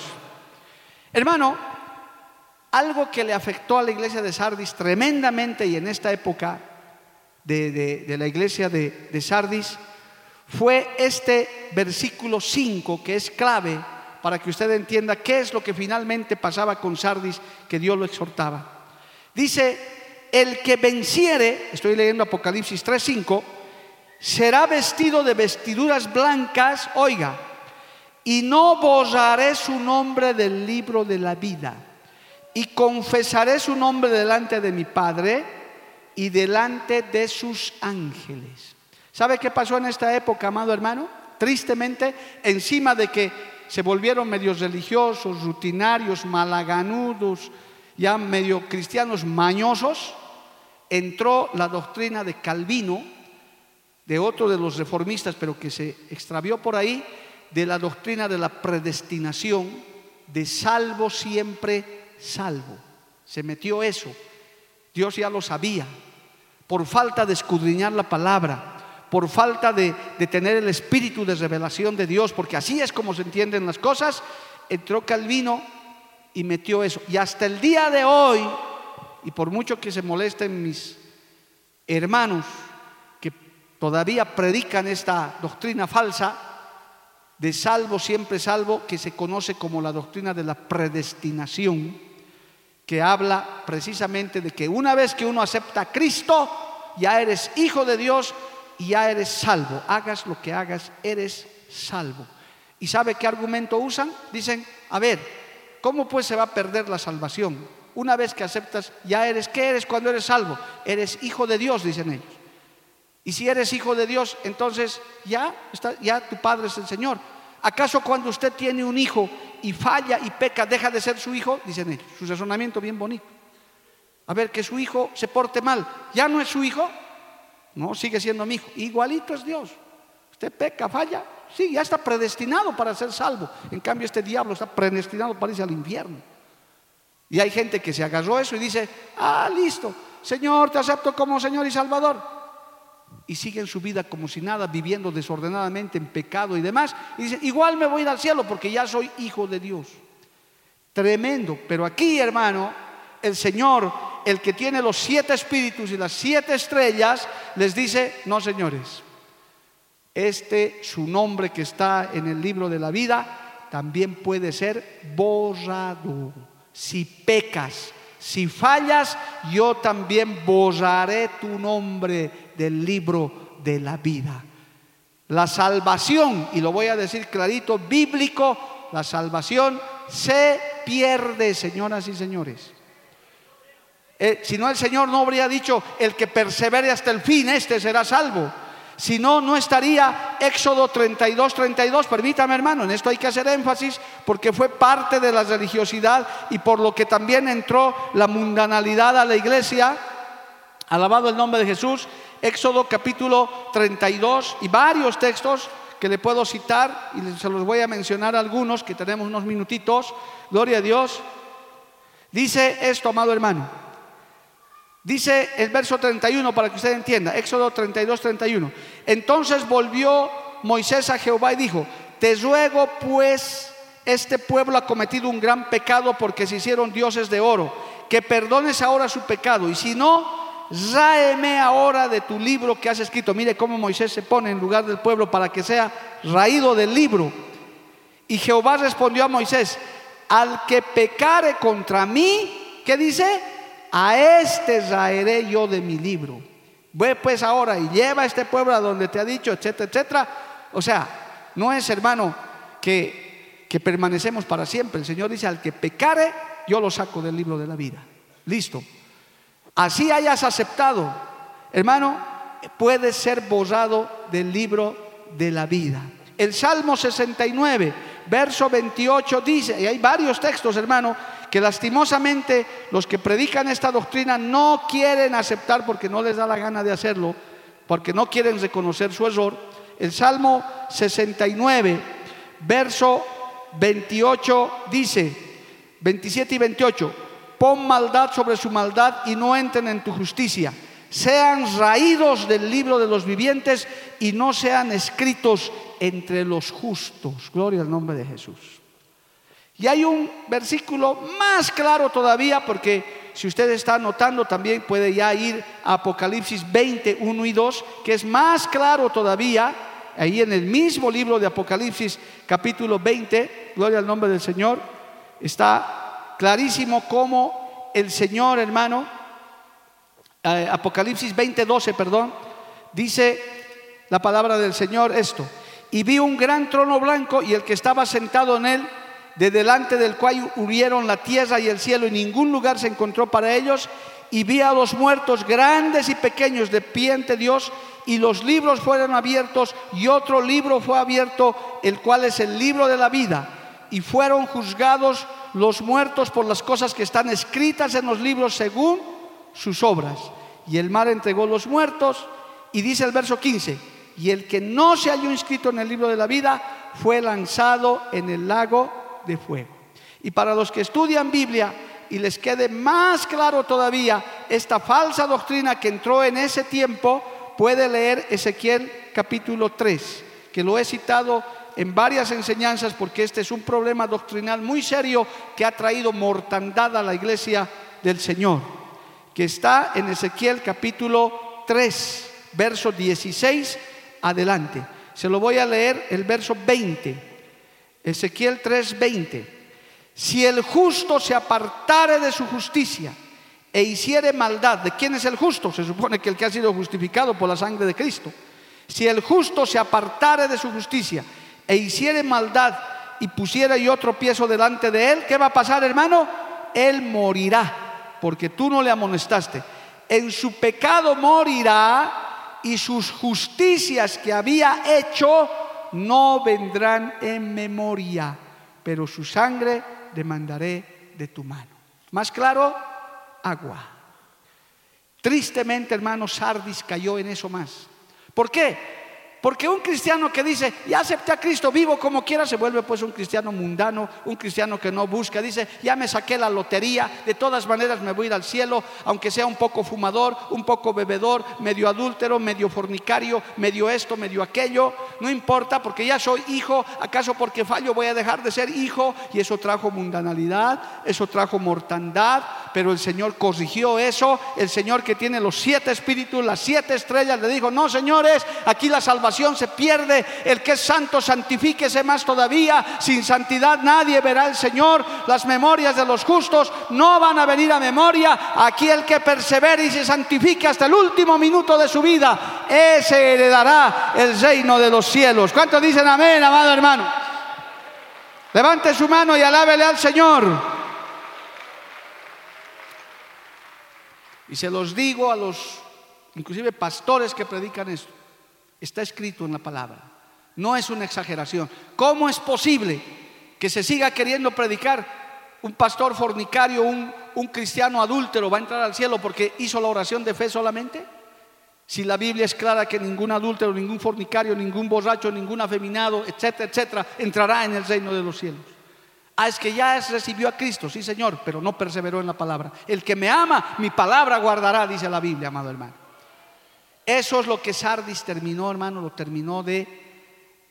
Speaker 1: Hermano, algo que le afectó a la iglesia de Sardis tremendamente y en esta época de, la iglesia de, de Sardis fue este versículo 5 que es clave para que usted entienda qué es lo que finalmente pasaba con Sardis, que Dios lo exhortaba. Dice, el que venciere, estoy leyendo Apocalipsis 3:5, será vestido de vestiduras blancas, oiga, y no borraré su nombre del libro de la vida, y confesaré su nombre delante de mi Padre y delante de sus ángeles. ¿Sabe qué pasó en esta época, amado hermano? Tristemente, encima de que se volvieron medios religiosos, rutinarios, malaganudos, ya medio cristianos mañosos, entró la doctrina de Calvino, de otro de los reformistas, pero que se extravió por ahí, de la doctrina de la predestinación, de salvo siempre salvo. Se metió eso. Dios ya lo sabía. Por falta de escudriñar la palabra, por falta de, tener el espíritu de revelación de Dios, porque así es como se entienden las cosas, entró Calvino y metió eso. Y hasta el día de hoy, y por mucho que se molesten mis hermanos que todavía predican esta doctrina falsa, de salvo, siempre salvo, que se conoce como la doctrina de la predestinación, que habla precisamente de que una vez que uno acepta a Cristo, ya eres hijo de Dios y ya eres salvo. Hagas lo que hagas, eres salvo. ¿Y sabe qué argumento usan? Dicen, a ver, ¿cómo pues se va a perder la salvación? Una vez que aceptas, ya eres, ¿qué eres cuando eres salvo? Eres hijo de Dios, dicen ellos. Y si eres hijo de Dios, entonces ya, está, ya tu Padre es el Señor. ¿Acaso cuando usted tiene un hijo y falla y peca, deja de ser su hijo? Dicen ellos. Su razonamiento bien bonito. A ver, que su hijo se porte mal, ¿ya no es su hijo? No, sigue siendo mi hijo. Igualito es Dios. Usted peca, falla. Sí, ya está predestinado para ser salvo. En cambio, este diablo está predestinado para irse al infierno. Y hay gente que se agarró eso y dice, ah, listo, Señor, te acepto como Señor y Salvador. Y siguen su vida como si nada, viviendo desordenadamente en pecado y demás. Y dicen, igual me voy a ir al cielo porque ya soy hijo de Dios. Tremendo. Pero aquí, hermano, el Señor el que tiene los siete espíritus y las siete estrellas, les dice, no señores, este su nombre que está en el libro de la vida también puede ser borrado. Si pecas, si fallas, yo también borraré tu nombre del libro de la vida. La salvación, y lo voy a decir clarito, bíblico, la salvación se pierde, señoras y señores. Eh, si no, el Señor no habría dicho, el que persevere hasta el fin, este será salvo. Si no, no estaría Éxodo 32, 32. Permítame hermano, en esto hay que hacer énfasis porque fue parte de la religiosidad y por lo que también entró la mundanalidad a la iglesia. Alabado el nombre de Jesús. Éxodo capítulo 32 y varios textos que le puedo citar y se los voy a mencionar algunos que tenemos unos minutitos. Gloria a Dios. Dice esto, amado hermano. Dice el verso 31 para que usted entienda, Éxodo 32, 31. Entonces volvió Moisés a Jehová y dijo, te ruego pues, este pueblo ha cometido un gran pecado porque se hicieron dioses de oro, que perdones ahora su pecado y si no, ráeme ahora de tu libro que has escrito. Mire cómo Moisés se pone en lugar del pueblo para que sea raído del libro. Y Jehová respondió a Moisés, al que pecare contra mí, ¿qué dice? A este raeré yo de mi libro. Ve pues ahora y lleva a este pueblo a donde te ha dicho, etcétera, etcétera. O sea, no es hermano que, que permanecemos para siempre. El Señor dice, al que pecare, yo lo saco del libro de la vida. Listo. Así hayas aceptado, hermano, puede ser borrado del libro de la vida. El Salmo 69, verso 28 dice, y hay varios textos, hermano, que lastimosamente los que predican esta doctrina no quieren aceptar porque no les da la gana de hacerlo, porque no quieren reconocer su error. El Salmo 69, verso 28 dice, 27 y 28, pon maldad sobre su maldad y no entren en tu justicia. Sean raídos del libro de los vivientes y no sean escritos entre los justos. Gloria al nombre de Jesús. Y hay un versículo más claro todavía, porque si usted está anotando también puede ya ir a Apocalipsis 20, 1 y 2, que es más claro todavía, ahí en el mismo libro de Apocalipsis capítulo 20, gloria al nombre del Señor, está clarísimo cómo el Señor, hermano, eh, Apocalipsis 20, 12, perdón, dice la palabra del Señor esto, y vi un gran trono blanco y el que estaba sentado en él, de delante del cual huyeron la tierra y el cielo y ningún lugar se encontró para ellos. Y vi a los muertos grandes y pequeños de pie ante Dios y los libros fueron abiertos y otro libro fue abierto, el cual es el libro de la vida. Y fueron juzgados los muertos por las cosas que están escritas en los libros según sus obras. Y el mar entregó los muertos y dice el verso 15, y el que no se halló inscrito en el libro de la vida fue lanzado en el lago de fuego. Y para los que estudian Biblia y les quede más claro todavía esta falsa doctrina que entró en ese tiempo, puede leer Ezequiel capítulo 3, que lo he citado en varias enseñanzas porque este es un problema doctrinal muy serio que ha traído mortandad a la iglesia del Señor, que está en Ezequiel capítulo 3, verso 16 adelante. Se lo voy a leer el verso 20. Ezequiel 3:20. Si el justo se apartare de su justicia e hiciere maldad, ¿de quién es el justo? Se supone que el que ha sido justificado por la sangre de Cristo. Si el justo se apartare de su justicia e hiciere maldad y pusiera yo tropiezo delante de él, ¿qué va a pasar, hermano? Él morirá, porque tú no le amonestaste. En su pecado morirá y sus justicias que había hecho no vendrán en memoria, pero su sangre demandaré de tu mano. Más claro, agua. Tristemente, hermano, Sardis cayó en eso más. ¿Por qué? Porque un cristiano que dice, ya acepté a Cristo, vivo como quiera, se vuelve pues un cristiano mundano, un cristiano que no busca. Dice, ya me saqué la lotería, de todas maneras me voy a ir al cielo, aunque sea un poco fumador, un poco bebedor, medio adúltero, medio fornicario, medio esto, medio aquello. No importa, porque ya soy hijo. ¿Acaso porque fallo voy a dejar de ser hijo? Y eso trajo mundanalidad, eso trajo mortandad, pero el Señor corrigió eso. El Señor que tiene los siete espíritus, las siete estrellas, le dijo, no señores, aquí la salvación se pierde. El que es santo, santifíquese más todavía. Sin santidad nadie verá al Señor. Las memorias de los justos no van a venir a memoria. Aquí el que persevere y se santifique hasta el último minuto de su vida, ese heredará el reino de los cielos. ¿Cuántos dicen amén, amado hermano? Levante su mano y alábele al Señor. Y se los digo a los, inclusive pastores que predican esto. Está escrito en la palabra. No es una exageración. ¿Cómo es posible que se siga queriendo predicar un pastor fornicario, un, un cristiano adúltero va a entrar al cielo porque hizo la oración de fe solamente? Si la Biblia es clara que ningún adúltero, ningún fornicario, ningún borracho, ningún afeminado, etcétera, etcétera, entrará en el reino de los cielos. Ah, es que ya recibió a Cristo, sí Señor, pero no perseveró en la palabra. El que me ama, mi palabra guardará, dice la Biblia, amado hermano. Eso es lo que Sardis terminó, hermano, lo terminó de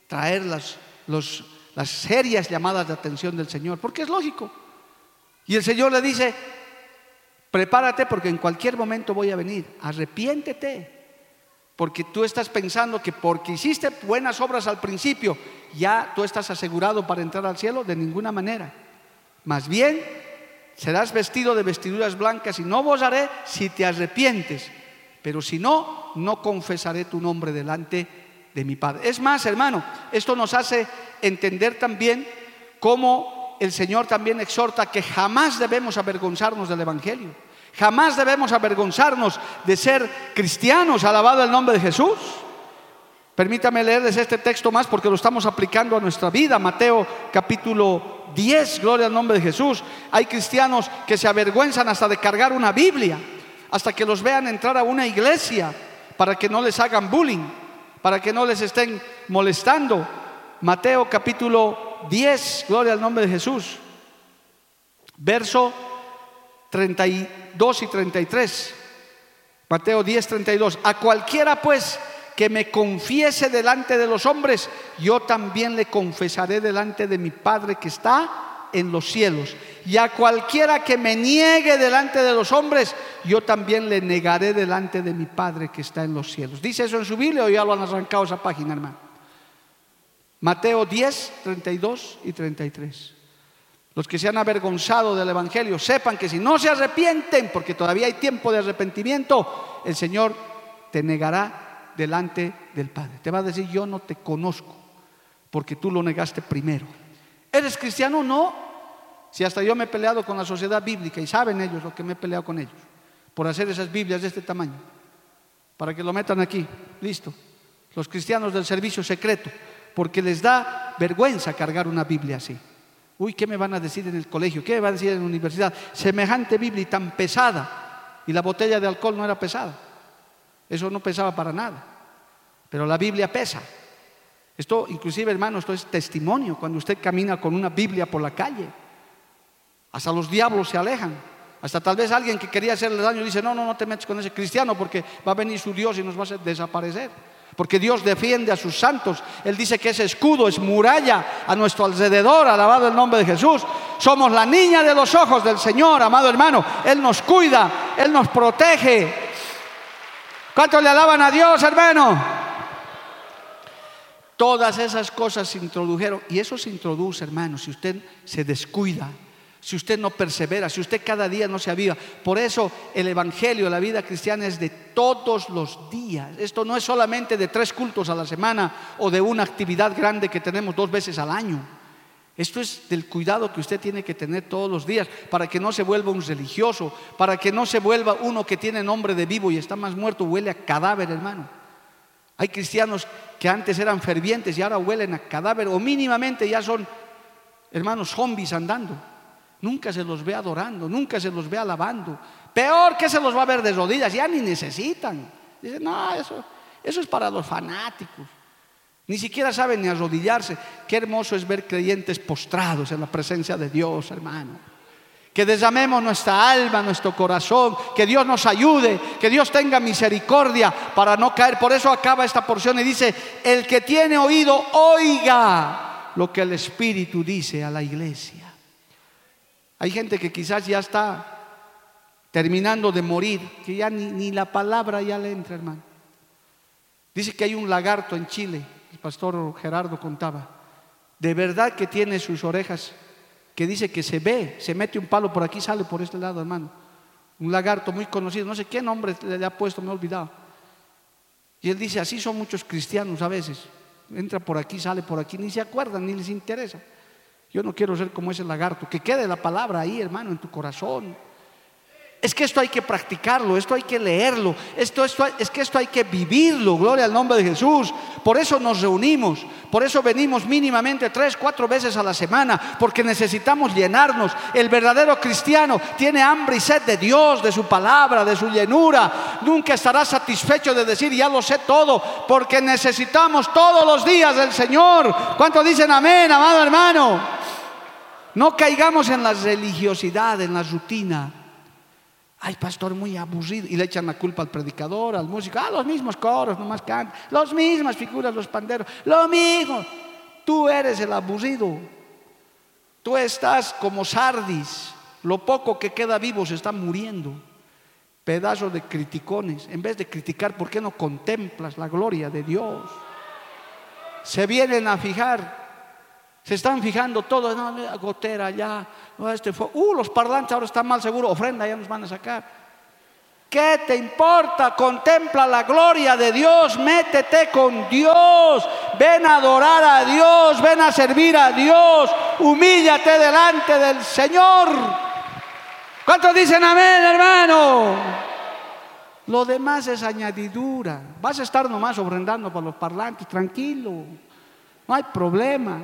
Speaker 1: traer las, las serias llamadas de atención del Señor, porque es lógico. Y el Señor le dice, prepárate porque en cualquier momento voy a venir, arrepiéntete. Porque tú estás pensando que porque hiciste buenas obras al principio, ya tú estás asegurado para entrar al cielo. De ninguna manera. Más bien, serás vestido de vestiduras blancas y no vos haré si te arrepientes. Pero si no, no confesaré tu nombre delante de mi Padre. Es más, hermano, esto nos hace entender también cómo el Señor también exhorta que jamás debemos avergonzarnos del Evangelio. Jamás debemos avergonzarnos de ser cristianos, alabado el nombre de Jesús. Permítame leerles este texto más porque lo estamos aplicando a nuestra vida. Mateo capítulo 10, gloria al nombre de Jesús. Hay cristianos que se avergüenzan hasta de cargar una Biblia, hasta que los vean entrar a una iglesia para que no les hagan bullying, para que no les estén molestando. Mateo capítulo 10, gloria al nombre de Jesús. Verso 32 y 33. Mateo 10, 32. A cualquiera pues que me confiese delante de los hombres, yo también le confesaré delante de mi Padre que está en los cielos. Y a cualquiera que me niegue delante de los hombres, yo también le negaré delante de mi Padre que está en los cielos. ¿Dice eso en su Biblia o ya lo han arrancado esa página, hermano? Mateo 10, 32 y 33. Los que se han avergonzado del Evangelio sepan que si no se arrepienten, porque todavía hay tiempo de arrepentimiento, el Señor te negará delante del Padre. Te va a decir, yo no te conozco, porque tú lo negaste primero. ¿Eres cristiano? No. Si hasta yo me he peleado con la sociedad bíblica y saben ellos lo que me he peleado con ellos, por hacer esas Biblias de este tamaño, para que lo metan aquí, listo. Los cristianos del servicio secreto, porque les da vergüenza cargar una Biblia así. Uy, ¿qué me van a decir en el colegio? ¿Qué me van a decir en la universidad? Semejante Biblia tan pesada. Y la botella de alcohol no era pesada. Eso no pesaba para nada. Pero la Biblia pesa. Esto, inclusive, hermano, esto es testimonio cuando usted camina con una Biblia por la calle. Hasta los diablos se alejan. Hasta tal vez alguien que quería hacerle daño dice, no, no, no te metes con ese cristiano porque va a venir su Dios y nos va a hacer desaparecer porque Dios defiende a sus santos. Él dice que ese escudo es muralla a nuestro alrededor, alabado el nombre de Jesús. Somos la niña de los ojos del Señor, amado hermano. Él nos cuida, Él nos protege. ¿Cuánto le alaban a Dios, hermano? Todas esas cosas se introdujeron y eso se introduce, hermano, si usted se descuida si usted no persevera, si usted cada día no se aviva. Por eso el Evangelio, la vida cristiana es de todos los días. Esto no es solamente de tres cultos a la semana o de una actividad grande que tenemos dos veces al año. Esto es del cuidado que usted tiene que tener todos los días para que no se vuelva un religioso, para que no se vuelva uno que tiene nombre de vivo y está más muerto, huele a cadáver, hermano. Hay cristianos que antes eran fervientes y ahora huelen a cadáver o mínimamente ya son, hermanos, zombies andando. Nunca se los ve adorando, nunca se los ve alabando. Peor que se los va a ver de rodillas, ya ni necesitan. Dicen, no, eso, eso es para los fanáticos. Ni siquiera saben ni arrodillarse. Qué hermoso es ver creyentes postrados en la presencia de Dios, hermano. Que desamemos nuestra alma, nuestro corazón, que Dios nos ayude, que Dios tenga misericordia para no caer. Por eso acaba esta porción y dice, el que tiene oído, oiga lo que el Espíritu dice a la iglesia. Hay gente que quizás ya está terminando de morir, que ya ni, la palabra ya le entra, hermano. Dice que hay un lagarto en Chile, el pastor Gerardo contaba, de verdad que tiene sus orejas, que dice que se ve, se mete un palo por aquí, sale por este lado, hermano. Un lagarto muy conocido, no sé qué nombre le ha puesto, me he olvidado. Y él dice, así son muchos cristianos a veces. Entra por aquí, sale por aquí, ni se acuerdan, ni les interesa. Yo no quiero ser como ese lagarto. Que quede la palabra ahí, hermano, en tu corazón. Es que esto hay que practicarlo, esto hay que leerlo, esto, esto, es que esto hay que vivirlo, gloria al nombre de Jesús. Por eso nos reunimos, por eso venimos mínimamente tres, cuatro veces a la semana, porque necesitamos llenarnos. El verdadero cristiano tiene hambre y sed de Dios, de su palabra, de su llenura. Nunca estará satisfecho de decir, ya lo sé todo, porque necesitamos todos los días del Señor. ¿Cuántos dicen amén, amado hermano? No caigamos en la religiosidad, en la rutina. Ay, pastor, muy aburrido. Y le echan la culpa al predicador, al músico. Ah, los mismos coros, nomás cantan. Las mismas figuras, los panderos. Lo mismo. Tú eres el aburrido. Tú estás como sardis. Lo poco que queda vivo se está muriendo. Pedazo de criticones. En vez de criticar, ¿por qué no contemplas la gloria de Dios? Se vienen a fijar. Se están fijando todo. No, gotera ya este fue, uh, los parlantes ahora están mal seguro, ofrenda ya nos van a sacar. ¿Qué te importa? Contempla la gloria de Dios, métete con Dios, ven a adorar a Dios, ven a servir a Dios, humíllate delante del Señor. ¿Cuántos dicen amén, hermano? Lo demás es añadidura. Vas a estar nomás ofrendando para los parlantes, tranquilo, no hay problema.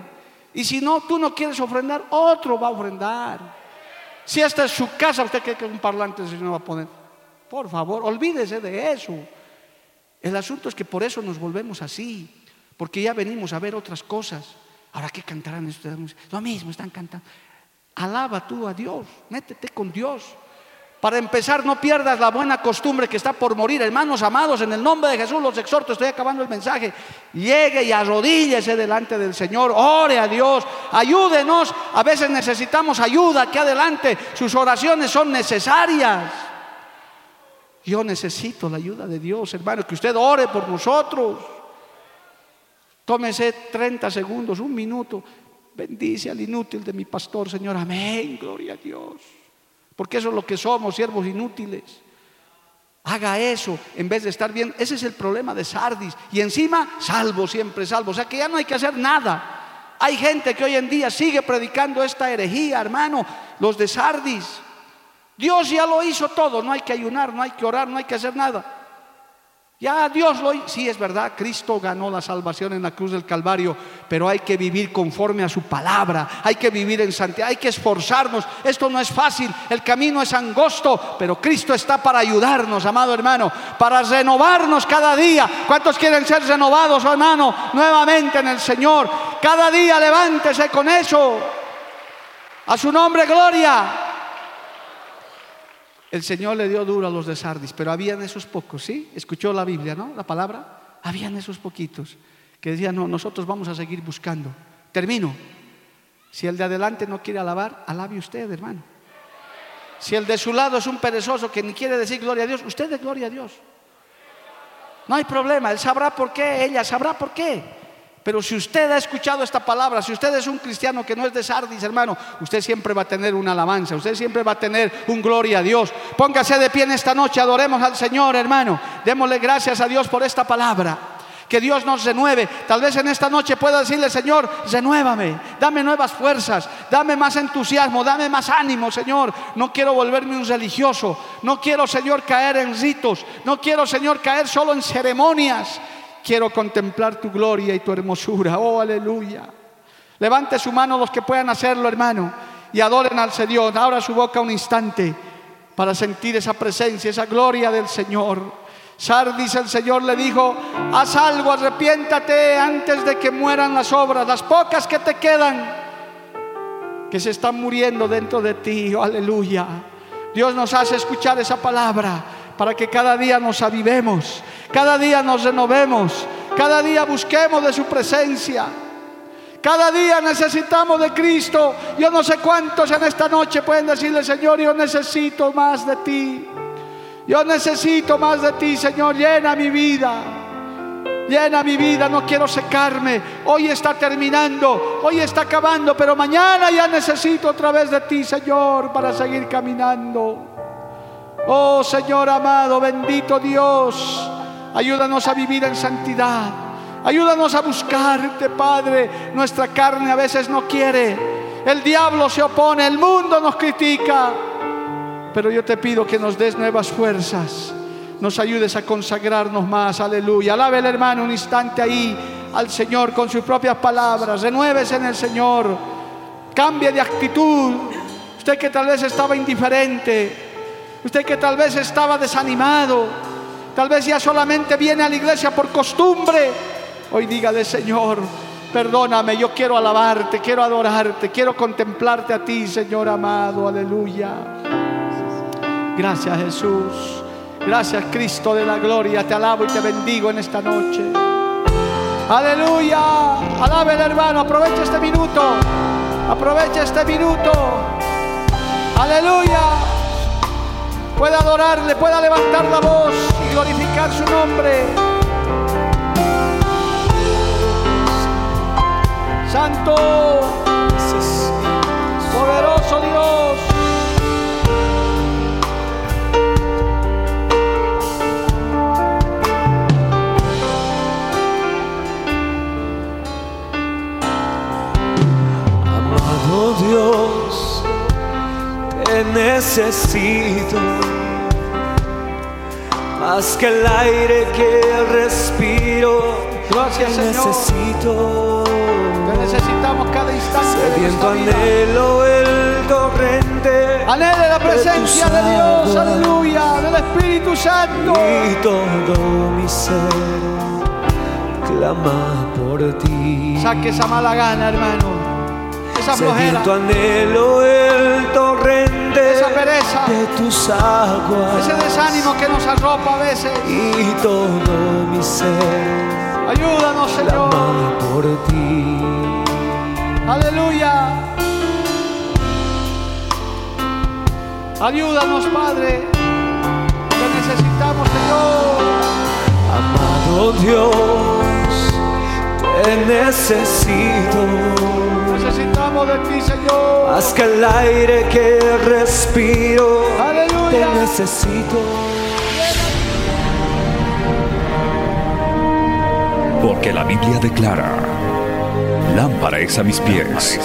Speaker 1: Y si no, tú no quieres ofrendar, otro va a ofrendar. Si esta es su casa, usted cree que un parlante se no va a poner. Por favor, olvídese de eso. El asunto es que por eso nos volvemos así, porque ya venimos a ver otras cosas. Ahora, ¿qué cantarán ustedes? Lo mismo, están cantando. Alaba tú a Dios, métete con Dios. Para empezar, no pierdas la buena costumbre que está por morir. Hermanos amados, en el nombre de Jesús los exhorto, estoy acabando el mensaje. Llegue y arrodíllese delante del Señor, ore a Dios, ayúdenos. A veces necesitamos ayuda aquí adelante. Sus oraciones son necesarias. Yo necesito la ayuda de Dios, hermano, que usted ore por nosotros. Tómese 30 segundos, un minuto. Bendice al inútil de mi pastor, Señor. Amén, gloria a Dios porque eso es lo que somos, siervos inútiles. Haga eso en vez de estar bien. Ese es el problema de Sardis. Y encima, salvo, siempre salvo. O sea que ya no hay que hacer nada. Hay gente que hoy en día sigue predicando esta herejía, hermano, los de Sardis. Dios ya lo hizo todo, no hay que ayunar, no hay que orar, no hay que hacer nada. Ya Dios lo sí es verdad, Cristo ganó la salvación en la cruz del Calvario, pero hay que vivir conforme a su palabra, hay que vivir en santidad, hay que esforzarnos. Esto no es fácil, el camino es angosto, pero Cristo está para ayudarnos, amado hermano, para renovarnos cada día. ¿Cuántos quieren ser renovados, hermano, nuevamente en el Señor? Cada día levántese con eso. A su nombre, gloria. El Señor le dio duro a los de Sardis, pero habían esos pocos, ¿sí? Escuchó la Biblia, ¿no? La palabra. Habían esos poquitos que decían, no, nosotros vamos a seguir buscando. Termino. Si el de adelante no quiere alabar, alabe usted, hermano. Si el de su lado es un perezoso que ni quiere decir gloria a Dios, usted de gloria a Dios. No hay problema, él sabrá por qué, ella sabrá por qué. Pero si usted ha escuchado esta palabra, si usted es un cristiano que no es de Sardis, hermano, usted siempre va a tener una alabanza, usted siempre va a tener un gloria a Dios. Póngase de pie en esta noche, adoremos al Señor, hermano. Démosle gracias a Dios por esta palabra. Que Dios nos renueve. Tal vez en esta noche pueda decirle, Señor, renuévame, dame nuevas fuerzas, dame más entusiasmo, dame más ánimo, Señor. No quiero volverme un religioso, no quiero, Señor, caer en ritos, no quiero, Señor, caer solo en ceremonias. Quiero contemplar tu gloria y tu hermosura. Oh, aleluya. Levante su mano los que puedan hacerlo, hermano, y adoren al Señor. Abra su boca un instante para sentir esa presencia, esa gloria del Señor. Sardis el Señor le dijo, haz algo, arrepiéntate antes de que mueran las obras, las pocas que te quedan, que se están muriendo dentro de ti. Oh, aleluya. Dios nos hace escuchar esa palabra para que cada día nos avivemos, cada día nos renovemos, cada día busquemos de su presencia. Cada día necesitamos de Cristo. Yo no sé cuántos en esta noche pueden decirle, Señor, yo necesito más de ti. Yo necesito más de ti, Señor. Llena mi vida. Llena mi vida, no quiero secarme. Hoy está terminando, hoy está acabando, pero mañana ya necesito otra vez de ti, Señor, para seguir caminando. Oh Señor amado, bendito Dios, ayúdanos a vivir en santidad. Ayúdanos a buscarte, Padre. Nuestra carne a veces no quiere. El diablo se opone, el mundo nos critica. Pero yo te pido que nos des nuevas fuerzas, nos ayudes a consagrarnos más, aleluya. Alabe el hermano un instante ahí al Señor con sus propias palabras, renuévese en el Señor, cambie de actitud. Usted que tal vez estaba indiferente, usted que tal vez estaba desanimado, tal vez ya solamente viene a la iglesia por costumbre, hoy dígale Señor, perdóname, yo quiero alabarte, quiero adorarte, quiero contemplarte a ti, Señor amado, aleluya. Gracias Jesús. Gracias Cristo de la gloria. Te alabo y te bendigo en esta noche. Aleluya. Alabe el hermano. Aprovecha este minuto. Aprovecha este minuto. Aleluya. Puede adorarle, pueda levantar la voz y glorificar su nombre. Santo, poderoso Dios.
Speaker 2: Te necesito más que el aire que respiro.
Speaker 1: Gracias,
Speaker 2: te
Speaker 1: Señor.
Speaker 2: necesito.
Speaker 1: Te necesitamos cada instante de
Speaker 2: Sediento anhelo el torrente
Speaker 1: Anhele la presencia de Dios,
Speaker 2: aguas.
Speaker 1: aleluya, del Espíritu Santo.
Speaker 2: y todo mi ser clama por ti.
Speaker 1: Saque esa mala gana, hermano. Esa flojera,
Speaker 2: anhelo el torrente
Speaker 1: Esa pereza.
Speaker 2: de tus aguas
Speaker 1: ese desánimo que nos arropa a veces.
Speaker 2: y todo mi ser
Speaker 1: Ayúdanos, Señor.
Speaker 2: por ti.
Speaker 1: Aleluya. Ayúdanos, Padre. Te necesitamos, Señor.
Speaker 2: Amado Dios, te necesito.
Speaker 1: Necesitamos de ti, Señor.
Speaker 2: Más que el aire que respiro, te
Speaker 1: Aleluya.
Speaker 2: necesito.
Speaker 3: Porque la Biblia declara, lámpara es a mis pies,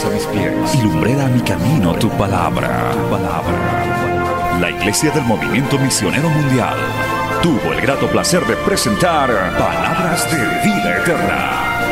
Speaker 3: y lumbrera a mi camino tu palabra. Tu palabra. La Iglesia del Movimiento Misionero Mundial tuvo el grato placer de presentar Palabras de Vida Eterna.